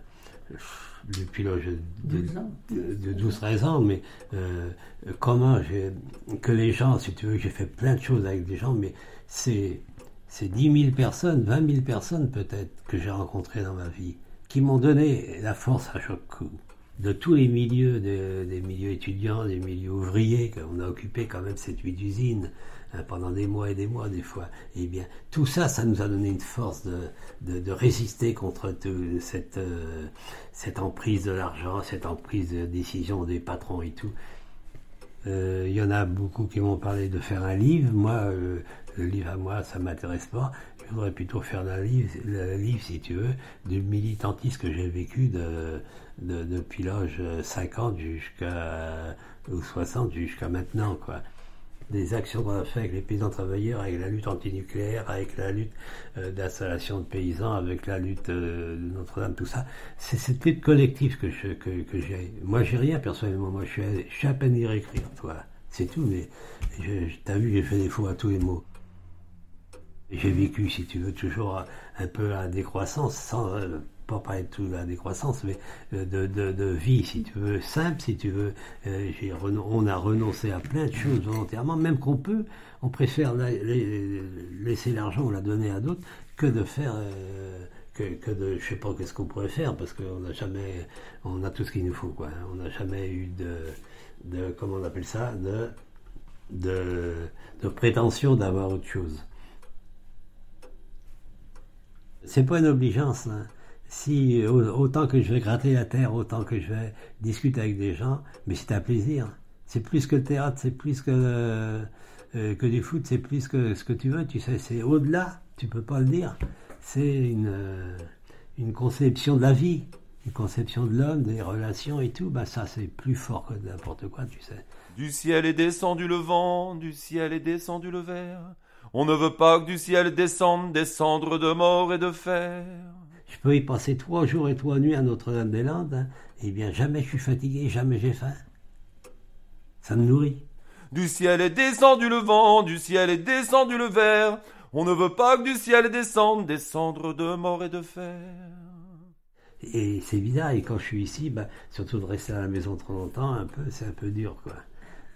Depuis l'âge de, 12 ans. de, 12-13 ans, mais euh, comment j'ai. Que les gens, si tu veux, j'ai fait plein de choses avec des gens, mais c'est. C'est 10 000 personnes, 20 000 personnes peut-être que j'ai rencontrées dans ma vie, qui m'ont donné la force à chaque coup. De tous les milieux, des, des milieux étudiants, des milieux ouvriers, qu'on a occupé quand même cette huit usines pendant des mois et des mois des fois. Eh bien, tout ça, ça nous a donné une force de, de, résister contre cette, euh, cette emprise de l'argent, cette emprise de décision des patrons et tout. Euh, Il y en a beaucoup qui m'ont parlé de faire un livre. Moi, euh, le livre à moi, ça m'intéresse pas. Je voudrais plutôt faire un livre, le livre, si tu veux, du militantisme que j'ai vécu de, de- depuis l'âge 50 jusqu'à ou 60 jusqu'à maintenant, quoi. Des actions qu'on a fait avec les paysans travailleurs, avec la lutte antinucléaire, avec la lutte euh, d'installation de paysans, avec la lutte euh, de Notre-Dame, tout ça. C'est cette lutte collective que je- que, que j'ai. Moi, j'ai rien personnellement. Moi, je suis, à- peine lire écrire, toi. C'est tout, mais t'as vu, j'ai fait des faux à tous les mots. J'ai vécu, si tu veux, toujours un peu la décroissance, sans euh, pas parler de tout la décroissance, mais euh, de, vie, si tu veux, simple, si tu veux. Euh, on a renoncé à plein de choses volontairement, même qu'on peut, on préfère la- la- laisser l'argent ou la donner à d'autres que de faire. euh, que, de, je sais pas qu'est-ce qu'on pourrait faire parce qu'on n'a jamais, on a tout ce qu'il nous faut quoi. On n'a jamais eu de, de, comment on appelle ça, de prétention d'avoir autre chose. C'est pas une obligeance. hein. Si au- autant que je vais gratter la terre, autant que je vais discuter avec des gens, mais c'est un plaisir. C'est plus que le théâtre, c'est plus que euh, euh, que du foot, c'est plus que ce que tu veux. Tu sais, c'est au-delà. Tu peux pas le dire. C'est une euh, conception de la vie, une conception de l'homme, des relations et tout. Bah ça, c'est plus fort que n'importe quoi, tu sais. Du ciel est descendu le vent, du ciel est descendu le verre. On ne veut pas que du ciel descende des cendres de mort et de fer. Je peux y passer trois jours et trois nuits à Notre-Dame-des-Landes. hein. Eh bien, jamais je suis fatigué, jamais j'ai faim. Ça me nourrit. Du ciel est descendu le vent, du ciel est descendu le verre. On ne veut pas que du ciel descende des cendres de mort et de fer. Et c'est bizarre, et quand je suis ici, bah, surtout de rester à la maison trop longtemps, un peu, c'est un peu dur, quoi.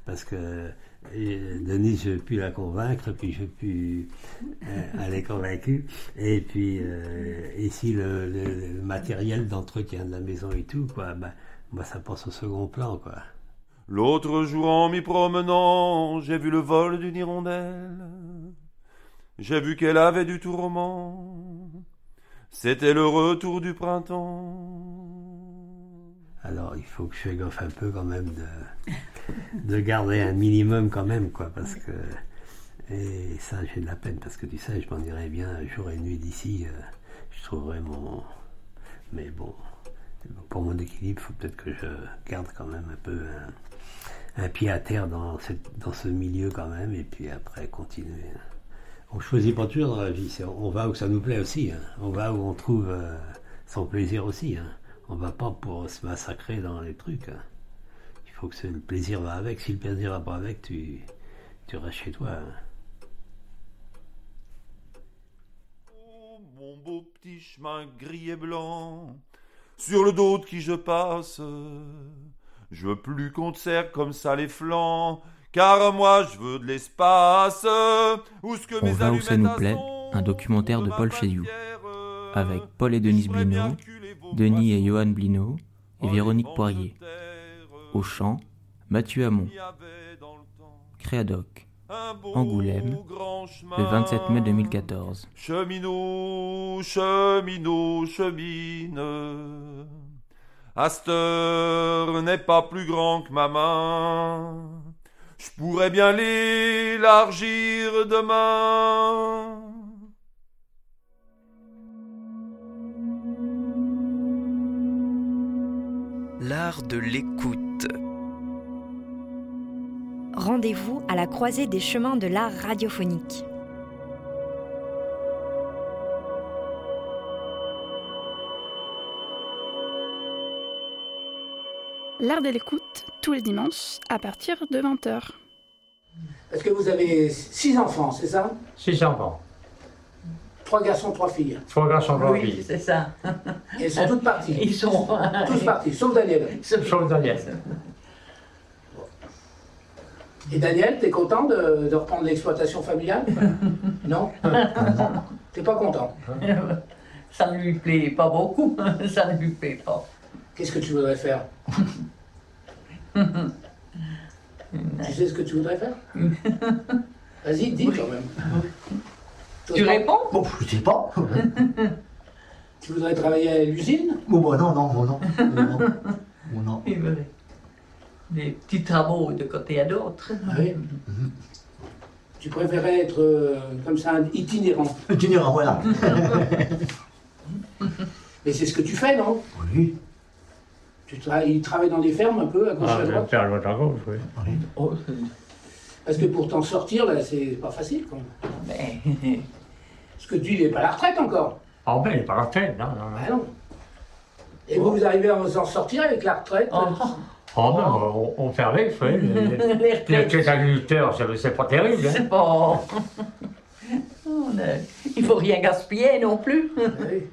Parce que et Denise, je ne pu la convaincre, puis je ne pu euh, elle est convaincue. Et puis euh, ici, le, le- le matériel d'entretien de la maison et tout, quoi, bah, moi, ça passe au second plan, quoi. L'autre jour en m'y promenant, j'ai vu le vol d'une hirondelle. J'ai vu qu'elle avait du tourment. C'était le retour du printemps. Alors il faut que je fais gaffe un peu quand même de, de garder un minimum quand même, quoi, parce que. Et ça, j'ai de la peine, parce que tu sais, je m'en irais bien jour et nuit d'ici, euh, je trouverais mon. Mais bon, pour mon équilibre, il faut peut-être que je garde quand même un peu un, pied à terre dans, dans ce milieu quand même, et puis après continuer. On choisit pas toujours dans la vie, on va où ça nous plaît aussi, hein. on va où on trouve euh, son plaisir aussi. Hein. On va pas pour se massacrer dans les trucs. hein. Il faut que le plaisir va avec. Si le plaisir va pas avec, tu, tu restes chez toi. hein. Mon beau petit chemin gris et blanc, sur le dos de qui je passe, je veux plus qu'on te serre comme ça les flancs, car moi je veux de l'espace, où ce que On mes va où ça nous plaît, son- un documentaire de Paul Chéziou, avec Paul et Denise Blino, Denis et Johan Blino et Véronique Poirier. Au chant, Mathieu Hamon. Créadoc, Angoulême, le 27 mai 2014. Cheminot, cheminot, chemine. Astor n'est pas plus grand que ma main. Je pourrais bien l'élargir demain. L'art de l'écoute. Rendez-vous à la croisée des chemins de l'art radiophonique. L'art de l'écoute, tous les dimanches, à partir de 20h. Est-ce que vous avez six enfants, c'est ça? Six enfants. Trois garçons, trois filles. Trois garçons, trois Oui, filles. c'est ça. Et ils sont toutes parties Ils sont. <laughs> Tous partis, sauf Daniel. Sauf Daniel. Et Daniel, t'es content de, de reprendre l'exploitation familiale Non? <laughs> T'es pas content? <laughs> Ça ne lui plaît pas beaucoup, ça ne lui plaît pas. Qu'est-ce que tu voudrais faire? Tu sais ce que tu voudrais faire? Vas-y, dis quand même. Tu réponds Bon, je sais pas. <laughs> tu voudrais travailler à l'usine Bon, bah non, non, non, non. non. Des petits travaux de côté à d'autre. Oui. Tu préférais être euh, comme ça, un itinérant Itinérant, voilà. <laughs> Mais c'est ce que tu fais, non? Oui. Tu tra- il travaille dans des fermes un peu à gauche Ah, à droite faire l'autre à gauche, oui. Oh, Parce que pour t'en sortir, là, c'est pas facile. Quoi. <laughs> Parce que tu, il n'est pas à la retraite encore. Ah ben, il n'est pas à la retraite, non, non, non. Ah non. Et vous, vous arrivez à vous en sortir avec la retraite Ah ben, on, on fait avec, oui. Les, <laughs> les, Les retraites. les retraites agriculteurs, c'est- c'est pas terrible. hein. C'est pas. <laughs> Il faut rien gaspiller non plus. Oui.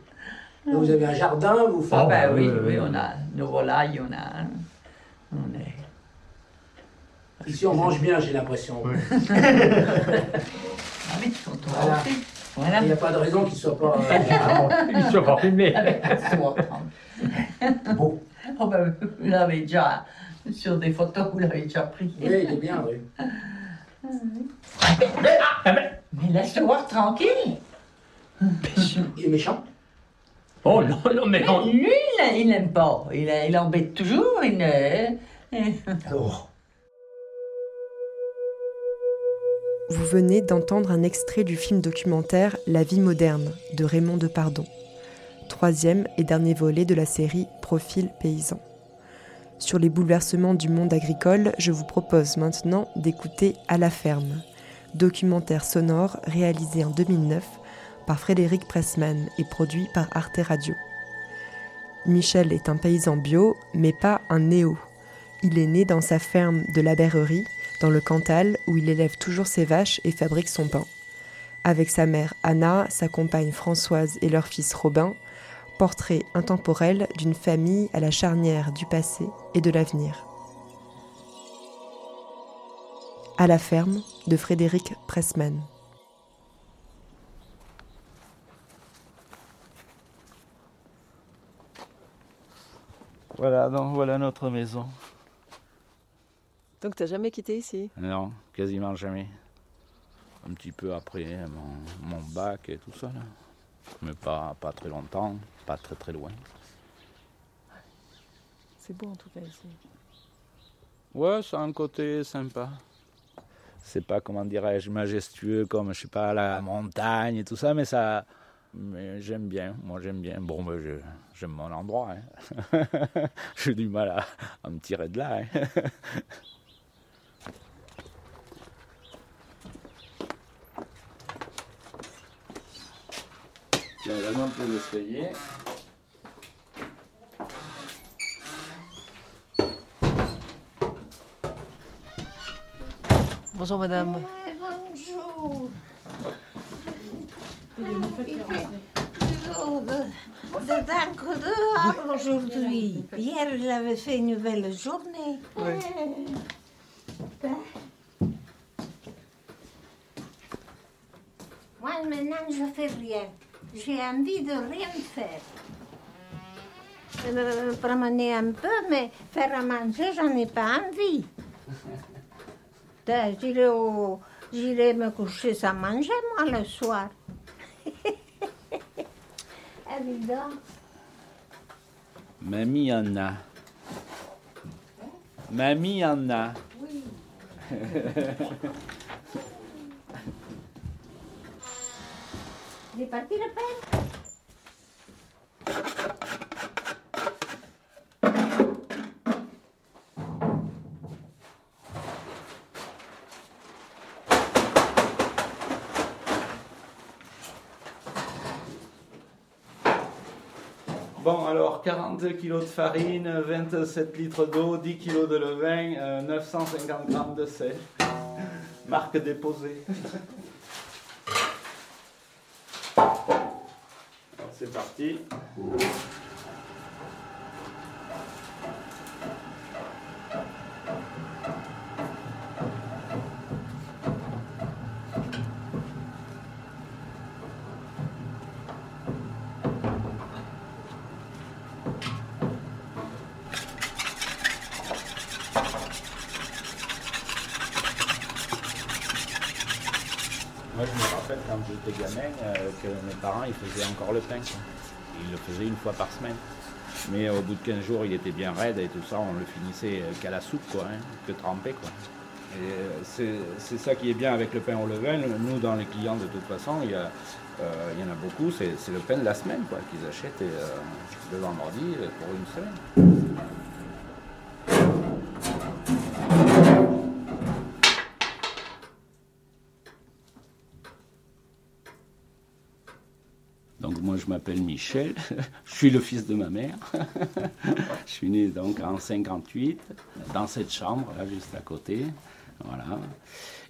Vous avez un jardin, vous faites. Ah ben oui, euh, oui, on a nos volailles, on a. On est. Ici, on mange bien, j'ai l'impression. <laughs> Ah oui, on doit Voilà. aussi. Il n'y a pas de raison qu'il ne soit pas. <laughs> euh, Ils sont pas filmés. <laughs> Bon. Oh ben, vous l'avez déjà, sur des photos, vous l'avez déjà pris. Oui, il est bien, oui. Mais laisse-le voir tranquille. Il est méchant. Oh non, non, mais non. Lui, il, il n'aime pas. Il, il embête toujours. Il ne... Vous venez d'entendre un extrait du film documentaire La vie moderne de Raymond Depardon, troisième et dernier volet de la série Profil paysan. Sur les bouleversements du monde agricole, je vous propose maintenant d'écouter À la ferme, documentaire sonore réalisé en 2009 par Frédéric Pressman et produit par Arte Radio. Michel est un paysan bio, mais pas un néo. Il est né dans sa ferme de la Berrerie, dans le Cantal, où il élève toujours ses vaches et fabrique son pain. Avec sa mère Anna, sa compagne Françoise et leur fils Robin, portrait intemporel d'une famille à la charnière du passé et de l'avenir. À la ferme de Frédéric Pressman. Voilà, donc voilà notre maison. Donc tu n'as jamais quitté ici? Non, quasiment jamais. Un petit peu après mon, mon bac et tout ça. Là. Mais pas, pas très longtemps, pas très très loin. C'est beau en tout cas ici. Ouais, c'est un côté sympa. C'est pas, comment dirais-je, majestueux comme, je sais pas, la montagne et tout ça, mais ça. Mais j'aime bien, moi j'aime bien. Bon, ben, je, j'aime mon endroit. Hein. <laughs> J'ai du mal à, à, me tirer de là. Hein. <laughs> Tiens, peu d'escalier. Bonjour madame. Ouais, bonjour. Dehors aujourd'hui. Hier, j'avais fait une belle journée. Ouais. Moi, maintenant, je fais rien. J'ai envie de rien faire. Euh, promener un peu, mais faire à manger, j'en ai pas envie. <laughs> J'irai, au... J'irai me coucher sans manger, moi, le soir. <laughs> Évident. Mamie en a. Mamie en a. Oui. <laughs> Il est parti le père Bon, alors 40 kg de farine, 27 litres d'eau, 10 kg de levain, euh, 950 grammes de sel. <laughs> Marque déposée. <laughs> C'est parti. Moi, je me rappelle quand j'étais gamin euh, que mes parents ils faisaient encore le pain. quoi. Faisaient une fois par semaine. Mais au bout de 15 jours, il était bien raide et tout ça, on le finissait euh, qu'à la soupe, quoi, hein, que trempé. Quoi. Et euh, c'est ça qui est bien avec le pain au levain. Nous, dans les clients, de toute façon, il y, a, euh, il y en a beaucoup, c'est le pain de la semaine quoi, qu'ils achètent et, le vendredi pour une semaine. Donc moi je m'appelle Michel, <laughs> je suis le fils de ma mère. <laughs> je suis né donc en 58 dans cette chambre là juste à côté. Voilà.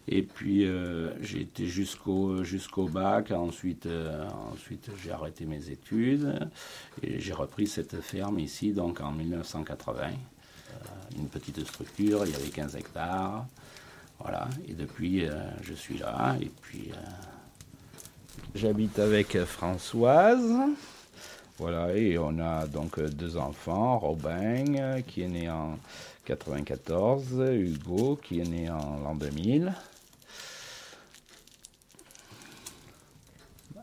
Et puis euh, j'ai été jusqu'au jusqu'au bac, ensuite euh, ensuite j'ai arrêté mes études et j'ai repris cette ferme ici donc en 1980. Euh, une petite structure, il y avait 15 hectares. Voilà, et depuis je suis là et puis J'habite avec Françoise. Voilà, et on a donc deux enfants, Robin euh, qui est né en 94, Hugo qui est né en l'an 2000.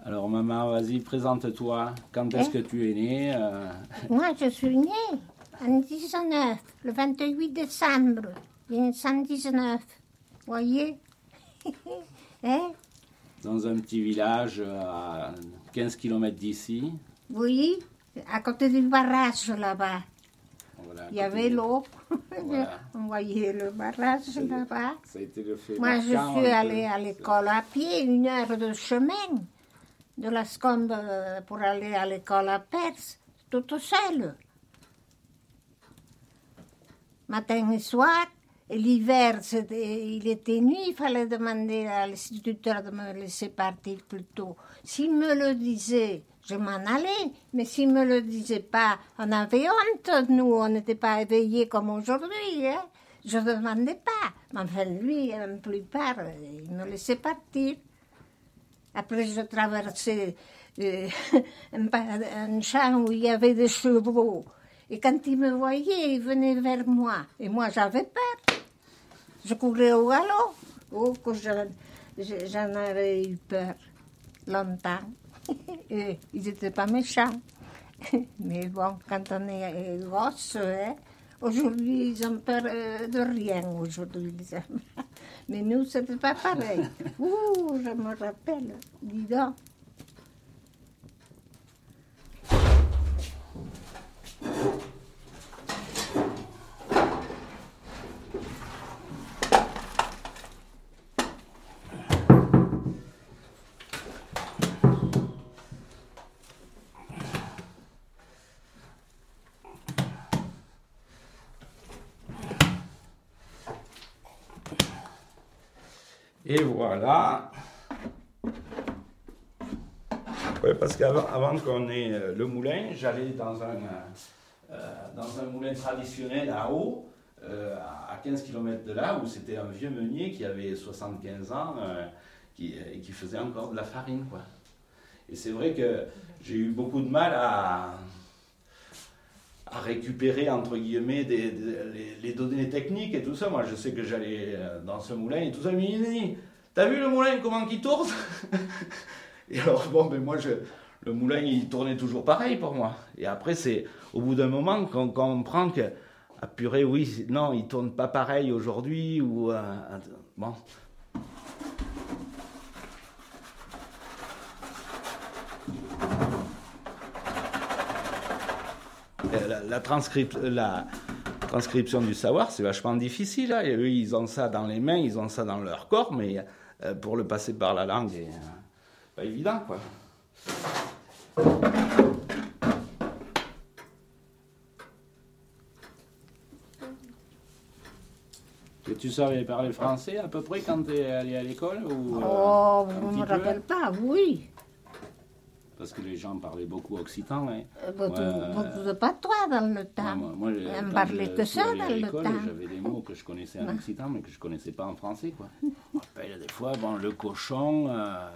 Alors maman, vas-y, présente-toi. Quand est-ce que tu es né euh, Moi, je suis née en 19, le 28 décembre 1919. Voyez? <laughs> Hein? Dans un petit village à 15 km d'ici. Oui, à côté du barrage là-bas. Voilà, Il y avait de- l'eau. Voilà. <laughs> On voyait le barrage là-bas. Moi, je suis allée à l'école à pied, une heure de chemin de la Scombe euh, pour aller à l'école à Perse, toute seule. Matin et soir. L'hiver, il était nuit, il fallait demander à l'instituteur de me laisser partir plus tôt. S'il me le disait, je m'en allais, mais s'il me le disait pas, on avait honte, nous, on n'était pas éveillés comme aujourd'hui. Hein? Je ne demandais pas. Mais enfin, lui, la plupart, il me laissait partir. Après, je traversais euh, <laughs> un champ où il y avait des chevaux. Et quand il me voyait, il venait vers moi. Et moi, j'avais peur. Je courais au galop. Oh, que j'en avais eu peur longtemps. <laughs> Et ils n'étaient pas méchants. <laughs> Mais bon, quand on est gosse, hein, aujourd'hui, ils ont peur euh, de rien, aujourd'hui. <laughs> Mais nous, c'était pas pareil. Ouh, je me rappelle, dis donc. Et voilà. Ouais, parce qu'avant avant qu'on ait euh, le moulin, j'allais dans un, euh, euh, dans un moulin traditionnel à eau, à 15 km de là, où c'était un vieux meunier qui avait 75 ans qui, et qui faisait encore de la farine. Quoi. Et c'est vrai que j'ai eu beaucoup de mal à, récupérer, entre guillemets, les, données techniques et tout ça. Moi, je sais que j'allais dans ce moulin et tout ça. Mais il dit, t'as vu le moulin, comment il tourne? Et alors, bon, ben moi, le moulin, il tournait toujours pareil pour moi. Et après, c'est au bout d'un moment qu'on qu'on comprend que, ah purée, oui, non, il tourne pas pareil aujourd'hui, ou... euh, bon. La, la transcrip- la transcription du savoir, c'est vachement difficile. hein. Et eux, ils ont ça dans les mains, ils ont ça dans leur corps, mais euh, pour le passer par la langue, euh, pas évident, quoi. Et tu savais parler français à peu près quand tu es allé à l'école ou, euh, Oh, un je ne me peu? rappelle pas, oui. Parce que les gens parlaient beaucoup occitan. Hein. Euh, Beaucoup, Ouais, beaucoup de patois dans le temps. moi, moi, je- On parlait que ça dans le l'école, temps. J'avais des mots que je connaissais en occitan, mais que je connaissais pas en français. Quoi. Je me rappelle des fois, bon, le cochon, euh,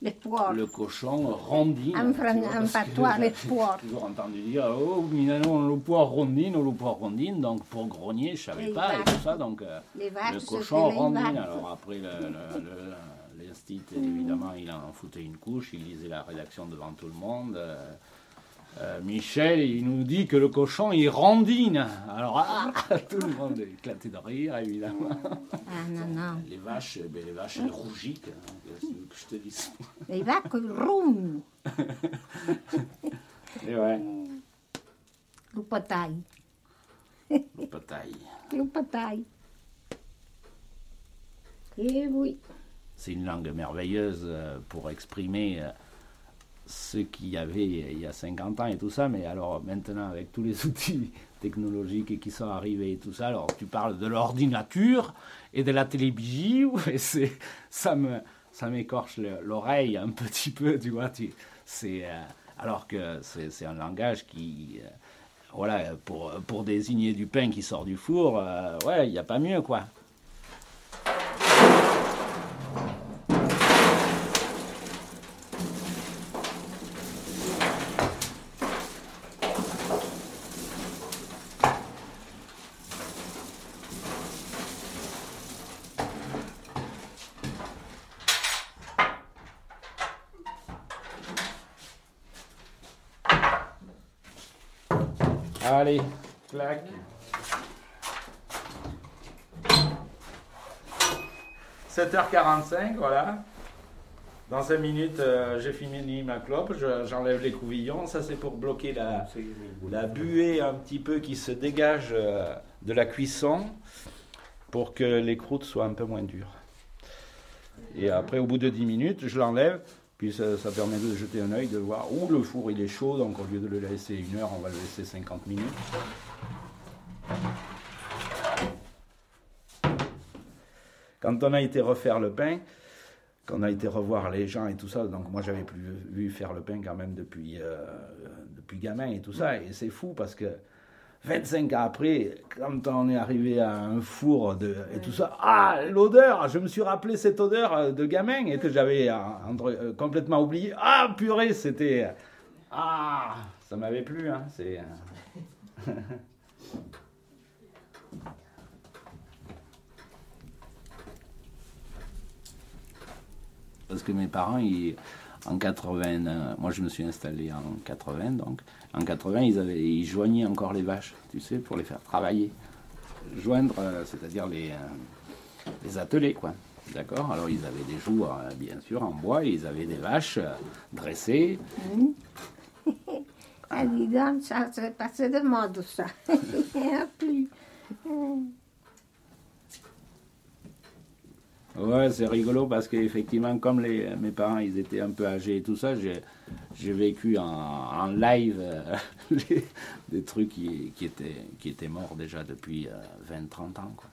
Les poires. le cochon rondine. En en patois, les <laughs> j'ai poires. toujours entendu dire, oh, le poire rondine, le poire rondine. Donc pour grogner, je savais Les pas, et tout ça. Donc euh, Les le cochon rondine. Alors après, le, le, le- l'instit, évidemment, il en foutait une couche, il lisait la rédaction devant tout le monde. euh, euh, Michel, il nous dit que le cochon, il rondine. Alors, ah, tout le monde est éclaté de rire, évidemment. Ah non, non. Les vaches, eh ben, les vaches, elles rougissent, hein, que je te dise. Les vaches roum. Et ouais, Le potail. le. Le potail. Eh oui. C'est une langue merveilleuse euh, pour exprimer euh, ce qu'il y avait il y a 50 ans et tout ça, mais alors maintenant avec tous les <laughs> outils technologiques qui sont arrivés et tout ça, alors tu parles de l'ordinateur et de la télévision, <laughs> et c'est, ça me, ça m'écorche le- l'oreille un petit peu, tu vois, c'est, euh, alors que c'est, c'est un langage qui, euh, voilà, pour, pour désigner du pain qui sort du four, euh, ouais, il n'y a pas mieux, quoi. Allez, clac. « 7h45, voilà. Dans 5 minutes, euh, j'ai fini ma clope, je- j'enlève les couvillons. Ça, c'est pour bloquer la, la buée un petit peu qui se dégage euh, de la cuisson pour que les croûtes soient un peu moins dures. Et après, au bout de 10 minutes, je l'enlève. Puis ça, ça permet de jeter un œil, de voir où le four il est chaud. Donc au lieu de le laisser une heure, on va le laisser 50 minutes. Quand on a été refaire le pain, qu'on a été revoir les gens et tout ça, donc moi j'avais plus vu faire le pain quand même depuis, euh, depuis gamin et tout ça, et c'est fou parce que 25 ans après, quand on est arrivé à un four de, et tout ça, ah, l'odeur, je me suis rappelé cette odeur euh, de gamin et que j'avais euh, complètement oublié. Ah, purée, c'était... Ah, ça m'avait plu, hein, c'est... <laughs> parce que mes parents, ils, en 80, euh, moi je me suis installé en 80, donc en 80, ils, avaient, ils joignaient encore les vaches, tu sais, pour les faire travailler. Joindre, euh, c'est-à-dire les, euh, les attelés, quoi. D'accord? Alors ils avaient des joues, euh, bien sûr, en bois, et ils avaient des vaches dressées. <laughs> Ah, dis donc, ça c'est passé de mode, ça. <laughs> Il n'y <laughs> en a plus. Ouais, c'est rigolo parce qu'effectivement, comme les, mes parents ils étaient un peu âgés et tout ça, j'ai, vécu en, en live euh, <laughs> les- des trucs qui, qui, étaient, qui étaient morts déjà depuis 20-30 ans. Quoi.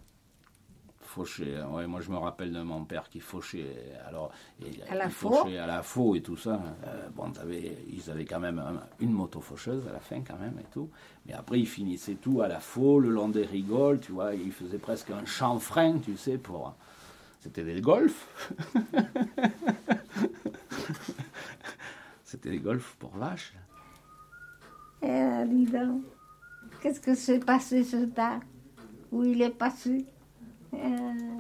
Fauché, ouais, moi je me rappelle de mon père qui fauchait, alors, et, À la fauchait à la faux et tout ça. Euh, bon, t'avais- ils avaient quand même un- une moto faucheuse à la fin quand même et tout. Mais après, ils finissaient tout à la faux, le long des rigoles, tu vois. Ils faisaient presque un chanfrein, tu sais, pour. C'était des golfs. C'était des golfs pour vaches. Eh, là, dis donc, qu'est-ce que s'est passé ce temps Où il est passé? Euh,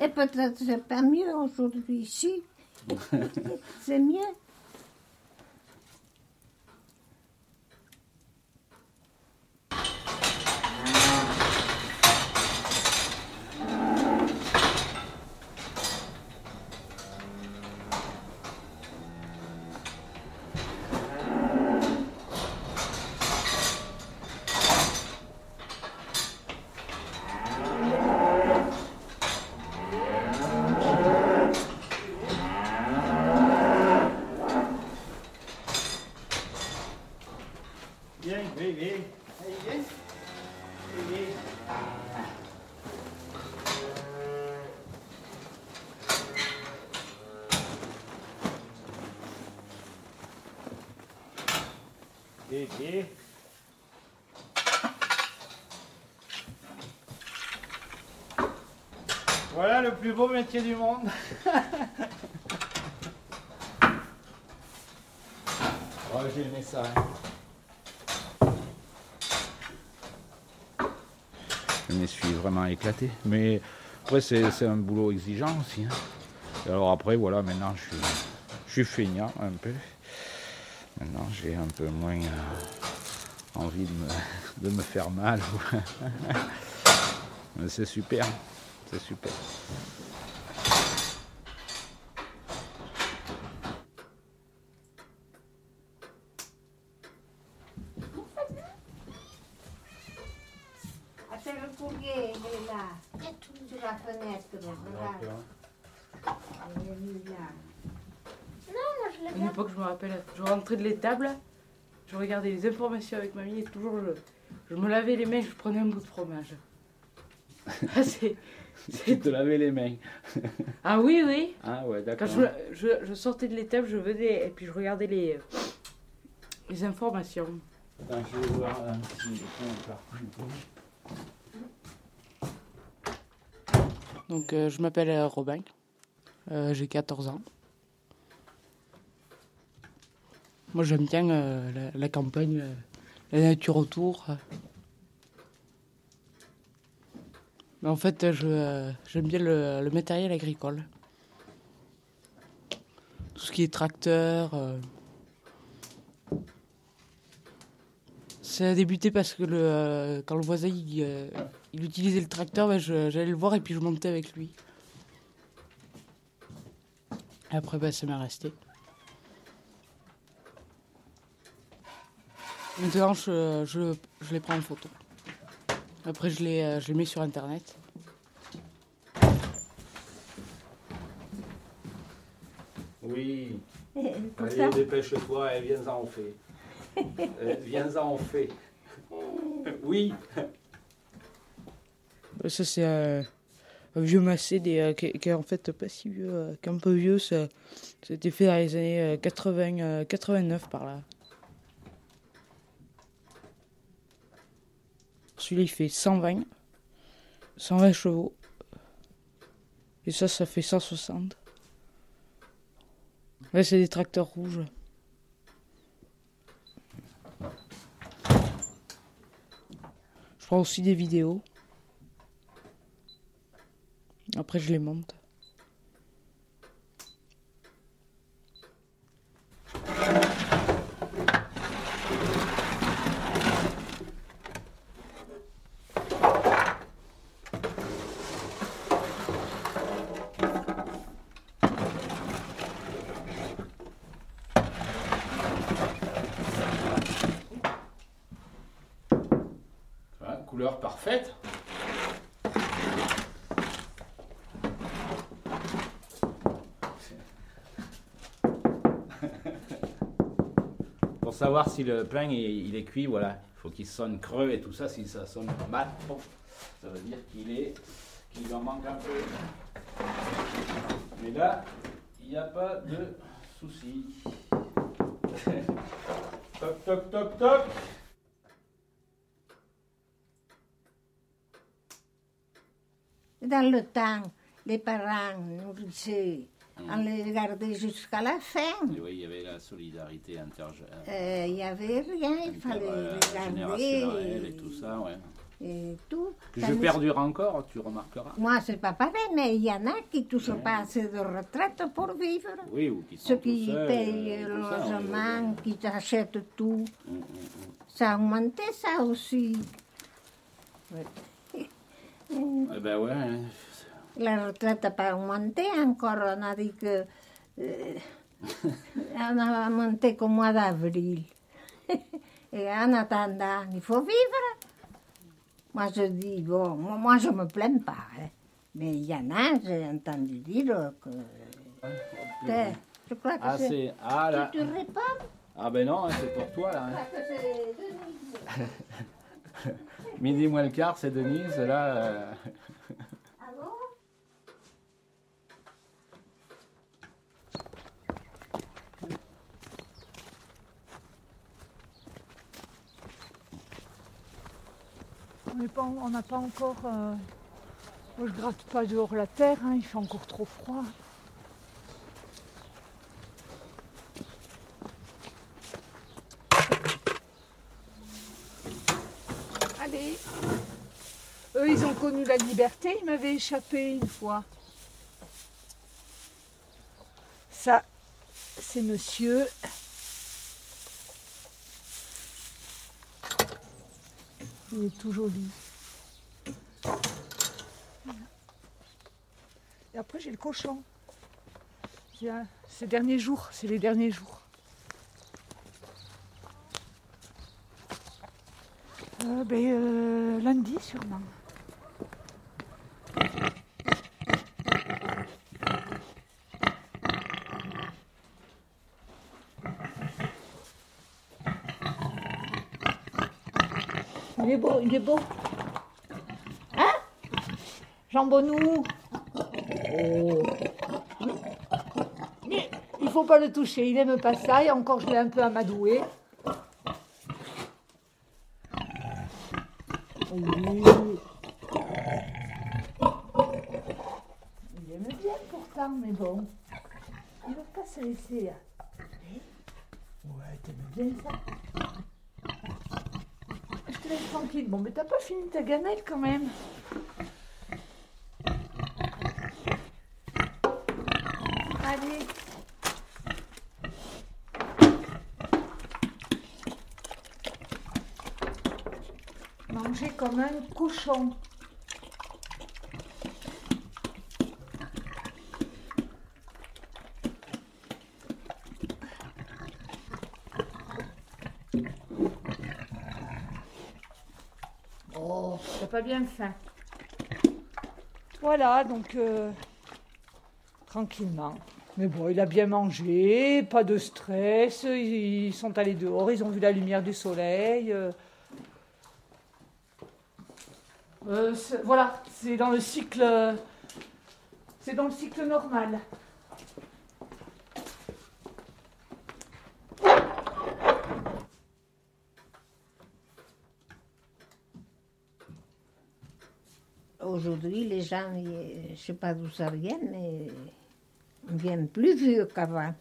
Et peut-être c'est pas mieux aujourd'hui ici. <laughs> c'est mieux. Plus beau métier du monde. <laughs> oh, j'ai aimé ça. hein. Je me suis vraiment éclaté. Mais après, c'est c'est un boulot exigeant aussi. hein. Et alors après, voilà, maintenant, je suis, je suis feignant un peu. Maintenant, j'ai un peu moins euh, envie de me, <laughs> de me faire mal. <laughs> Mais c'est super. C'est super. Attends, le courrier, il est là. Sur la fenêtre, regarde. Il est mis là. Non, moi je l'ai À une époque, je me rappelle, je rentrais de l'étable, je regardais les informations avec mamie et toujours je, je me lavais les mains, je prenais un bout de fromage. <laughs> Ah, c'est- <laughs> Tu te lavais les mains. <laughs> ah oui, oui. Ah ouais, Quand d'accord. je, je, je sortais de l'étable, je venais et puis je regardais les, les informations. Attends, je vais voir un petit parcours. Donc euh, je m'appelle euh, Robin, Euh, j'ai 14 ans. Moi j'aime bien euh, la, la campagne, euh, la nature autour. Mais en fait euh, j'aime bien le, matériel agricole. Tout ce qui est tracteur. euh. Ça a débuté parce que euh, quand le voisin il, il utilisait le tracteur, ben, j'allais le voir et puis je montais avec lui. Après, ben, ça m'est resté. Maintenant, je, je, je les prends en photo. Après, je les, euh, je les mets sur Internet. Oui. Allez, dépêche-toi et viens-en, fait. <laughs> Euh, viens-en, fait. Oui. Euh, Ça, c'est euh, un vieux massé des, euh, qui, qui est en fait pas si vieux, euh, qu'un peu vieux. Ça, ça a été fait dans les années euh, 80, euh, 89 par là. Celui-là, il fait 120. 120 chevaux. Et ça, ça fait 160. Là, c'est des tracteurs rouges. Je prends aussi des vidéos. Après, je les monte. couleur parfaite. Pour savoir si le pain il, est cuit, voilà, il faut qu'il sonne creux et tout ça. Si ça sonne mat, ça veut dire qu'il est, qu'il en manque un peu. Mais là, il n'y a pas de souci. <laughs> toc, toc, toc, toc. Dans le temps, les parents nourrissaient, on les gardait jusqu'à la fin. Et oui, il y avait la solidarité inter Euh, Il n'y avait rien, il fallait les garder. et tout ça, ouais. Et tout. Que je perdure encore, tu remarqueras. Moi, c'est pas pareil, mais il y en a qui ne touchent pas assez de retraite pour vivre. Oui, ou qui Ceux tout qui payent euh, le logement, qui achètent tout. Mm, mm, mm. Ça a augmenté, ça aussi. Ouais. Eh ben ouais. La retraite n'a pas augmenté encore. On a dit que. euh, on a monté qu'au mois d'avril. Et en attendant, il faut vivre. Moi, je dis, bon, moi, je me plains pas. hein. Mais il y en a, j'ai entendu dire que. je crois que Ah, c'est. Ah là. Tu, réponds Ah ben non, c'est pour toi là. hein. Midi moins le quart, c'est Denise, <laughs> là. euh, On n'a pas encore. euh, moi, je gratte pas dehors la terre, hein, il fait encore trop froid. Allez. Eux, ils ont connu la liberté, ils m'avaient échappé une fois. Ça, c'est monsieur. Il est tout joli. Et après, j'ai le cochon. Ces derniers jours, c'est les derniers jours. Euh, ben, euh, lundi, sûrement. Il est beau, il est beau. Hein? Jambonnou. Oh. Mais il faut pas le toucher, il aime pas ça et encore je l'ai un peu amadoué. Il aime bien pourtant, mais bon. Il va pas se laisser. hein. Ouais, t'aimes bien ça. Tranquille. Bon, mais t'as pas fini ta gamelle quand même. Allez. Manger comme un cochon. Oh, t'as bien faim. Voilà, donc euh, tranquillement. Mais bon, il a bien mangé, pas de stress. Ils, sont allés dehors, ils ont vu la lumière du soleil. euh. Euh, voilà, c'est dans le cycle, c'est dans le cycle normal. Aujourd'hui, les gens, je ne sais pas d'où ça vient, mais ils viennent plus vieux qu'avant.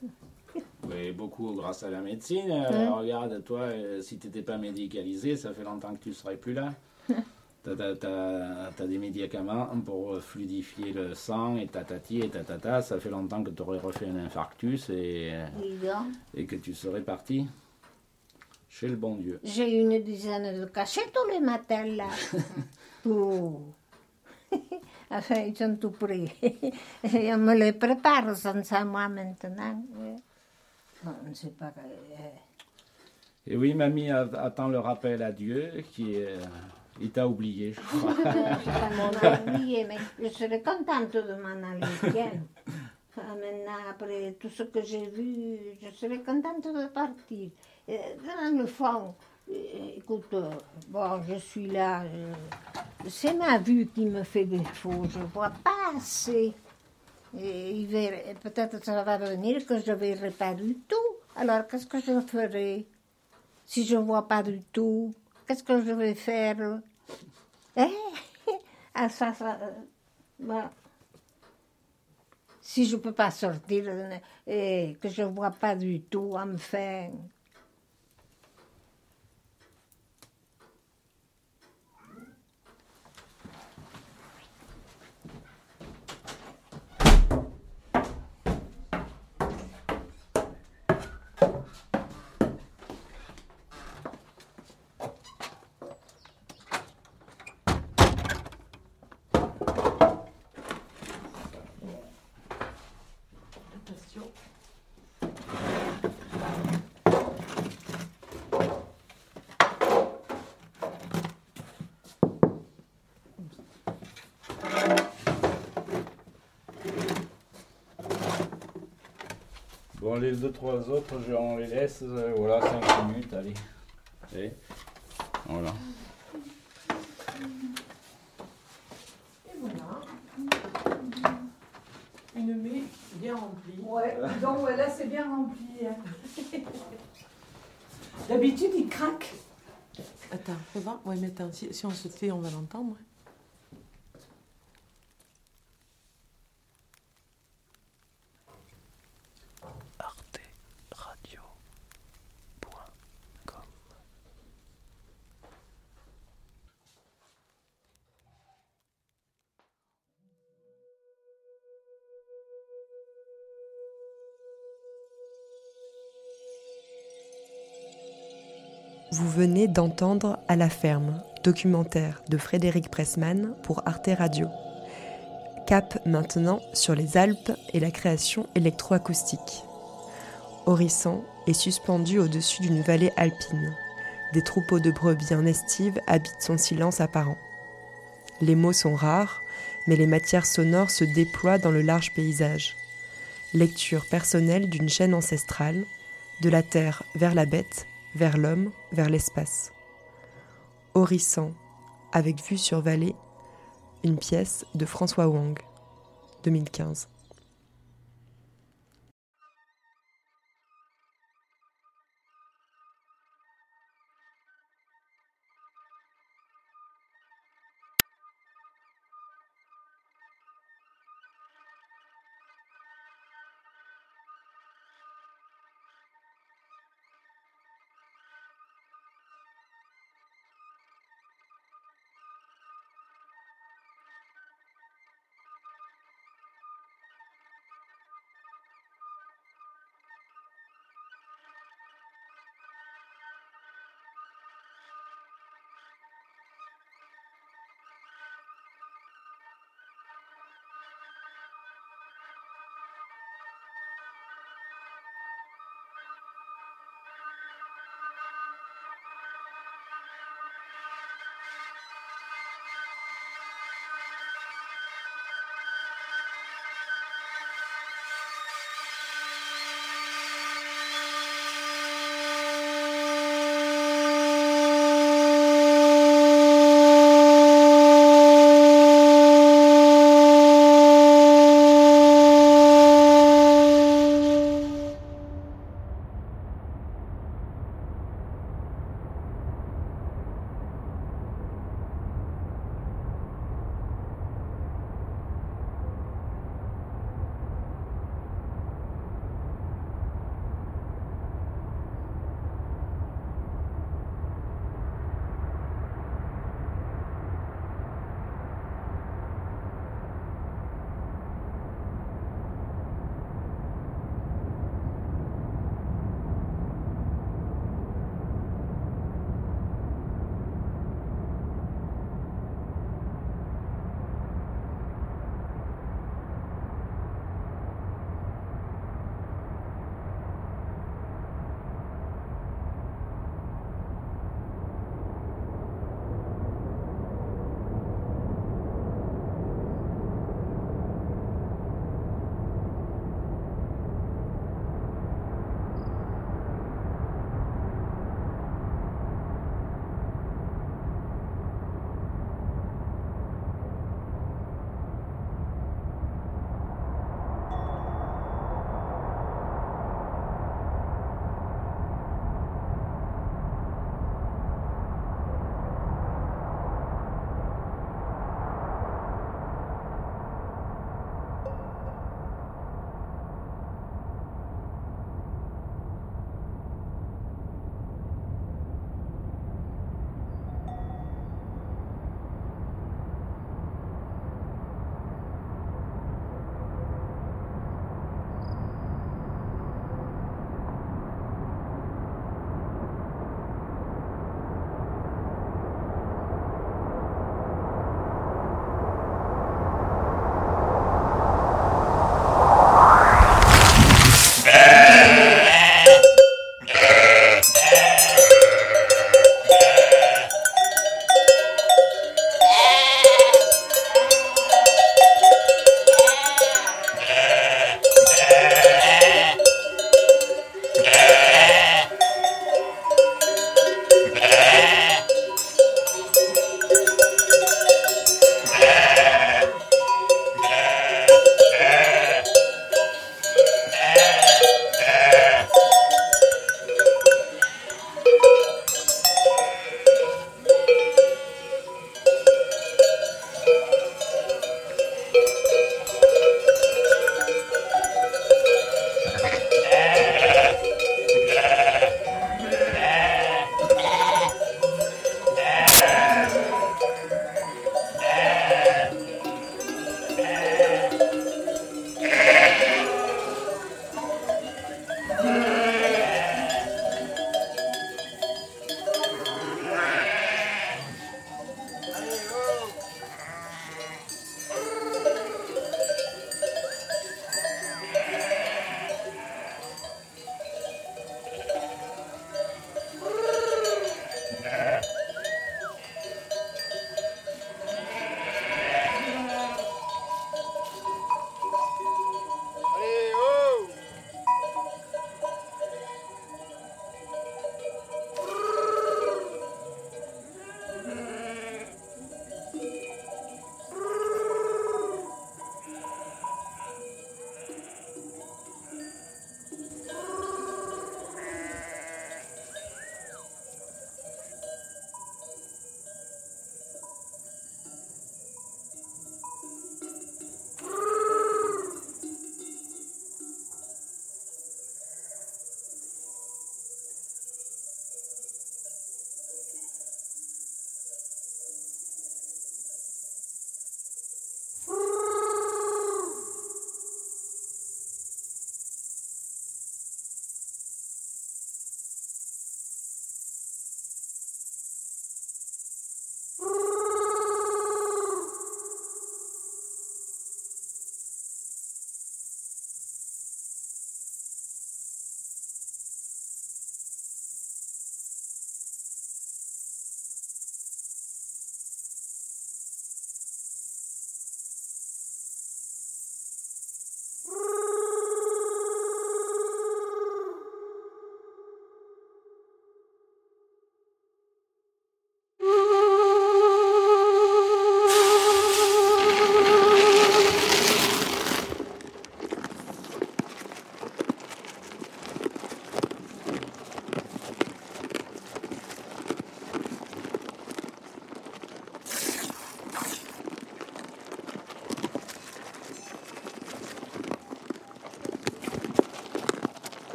Oui, beaucoup grâce à la médecine. Euh. Regarde, toi, euh, si tu n'étais pas médicalisé, ça fait longtemps que tu ne serais plus là. <laughs> Tu as, des médicaments pour euh, fluidifier le sang et tatati et tatata. Ça fait longtemps que tu aurais refait un infarctus et, et que tu serais parti chez le bon Dieu. J'ai une dizaine de cachets tous les matins là. <laughs> Pour... enfin, ils sont tout pris. Et on me les prépare sans ça moi maintenant. on ne sait pas. euh, Et oui, mamie attend le rappel à Dieu qui est euh, Il t'a oublié, je crois. <laughs> M'en oublié, mais je serais contente de m'en aller. Tiens. Maintenant, après tout ce que j'ai vu, je serais contente de partir. Dans le fond, écoute, euh, bon, je suis là. euh, C'est ma vue qui me fait défaut. Je vois pas assez. Et peut-être ça va venir que je verrai pas du tout. Alors, qu'est-ce que je ferai si je vois pas du tout? Qu'est-ce que je vais faire? Hein <laughs> ah, ça, ça, euh, si je peux pas sortir et que je vois pas du tout, enfin. Attention. Bon, les deux, trois autres, je- on les laisse, euh, voilà, 5 minutes, allez. Et voilà. Et voilà. Une mai bien remplie. Ouais, donc ouais, là c'est bien rempli. hein. D'habitude il craque. Attends, fais voir. Ouais, mais attends, si, si on se tait, on va l'entendre. Venez d'entendre À la ferme, documentaire de Frédéric Pressman pour Arte Radio. Cap maintenant sur les Alpes et la création électroacoustique. Horisson est suspendu au-dessus d'une vallée alpine. Des troupeaux de brebis en estive habitent son silence apparent. Les mots sont rares, mais les matières sonores se déploient dans le large paysage. Lecture personnelle d'une chaîne ancestrale, de la terre vers la bête, vers l'homme, vers l'espace. Horisson, avec vue sur vallée, une pièce de François Wang, 2015.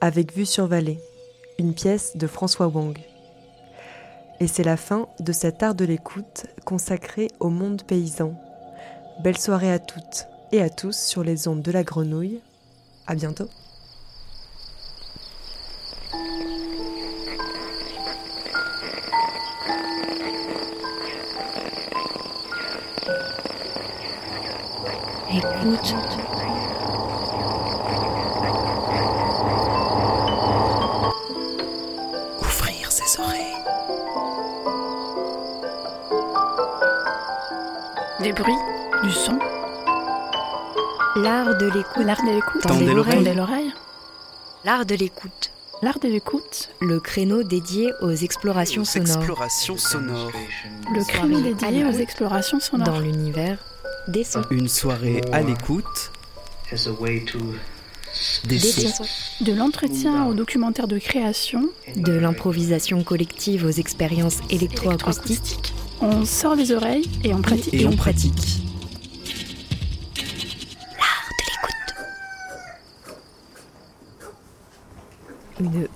Avec vue sur vallée, une pièce de François Wang. Et c'est la fin de cet art de l'écoute consacré au monde paysan. Belle soirée à toutes et à tous sur les ondes de la grenouille. À bientôt. Tendez l'oreille. Tendez l'oreille. L'art de l'écoute. L'art de l'écoute. Le créneau dédié aux explorations sonores. Exploration sonore. Le créneau dédié aux explorations sonores. Dans l'univers des sons. Une soirée à l'écoute. Des sons. De l'entretien au documentaire de création. De l'improvisation collective aux expériences électroacoustiques. On sort les oreilles et on pratique. Et on pratique.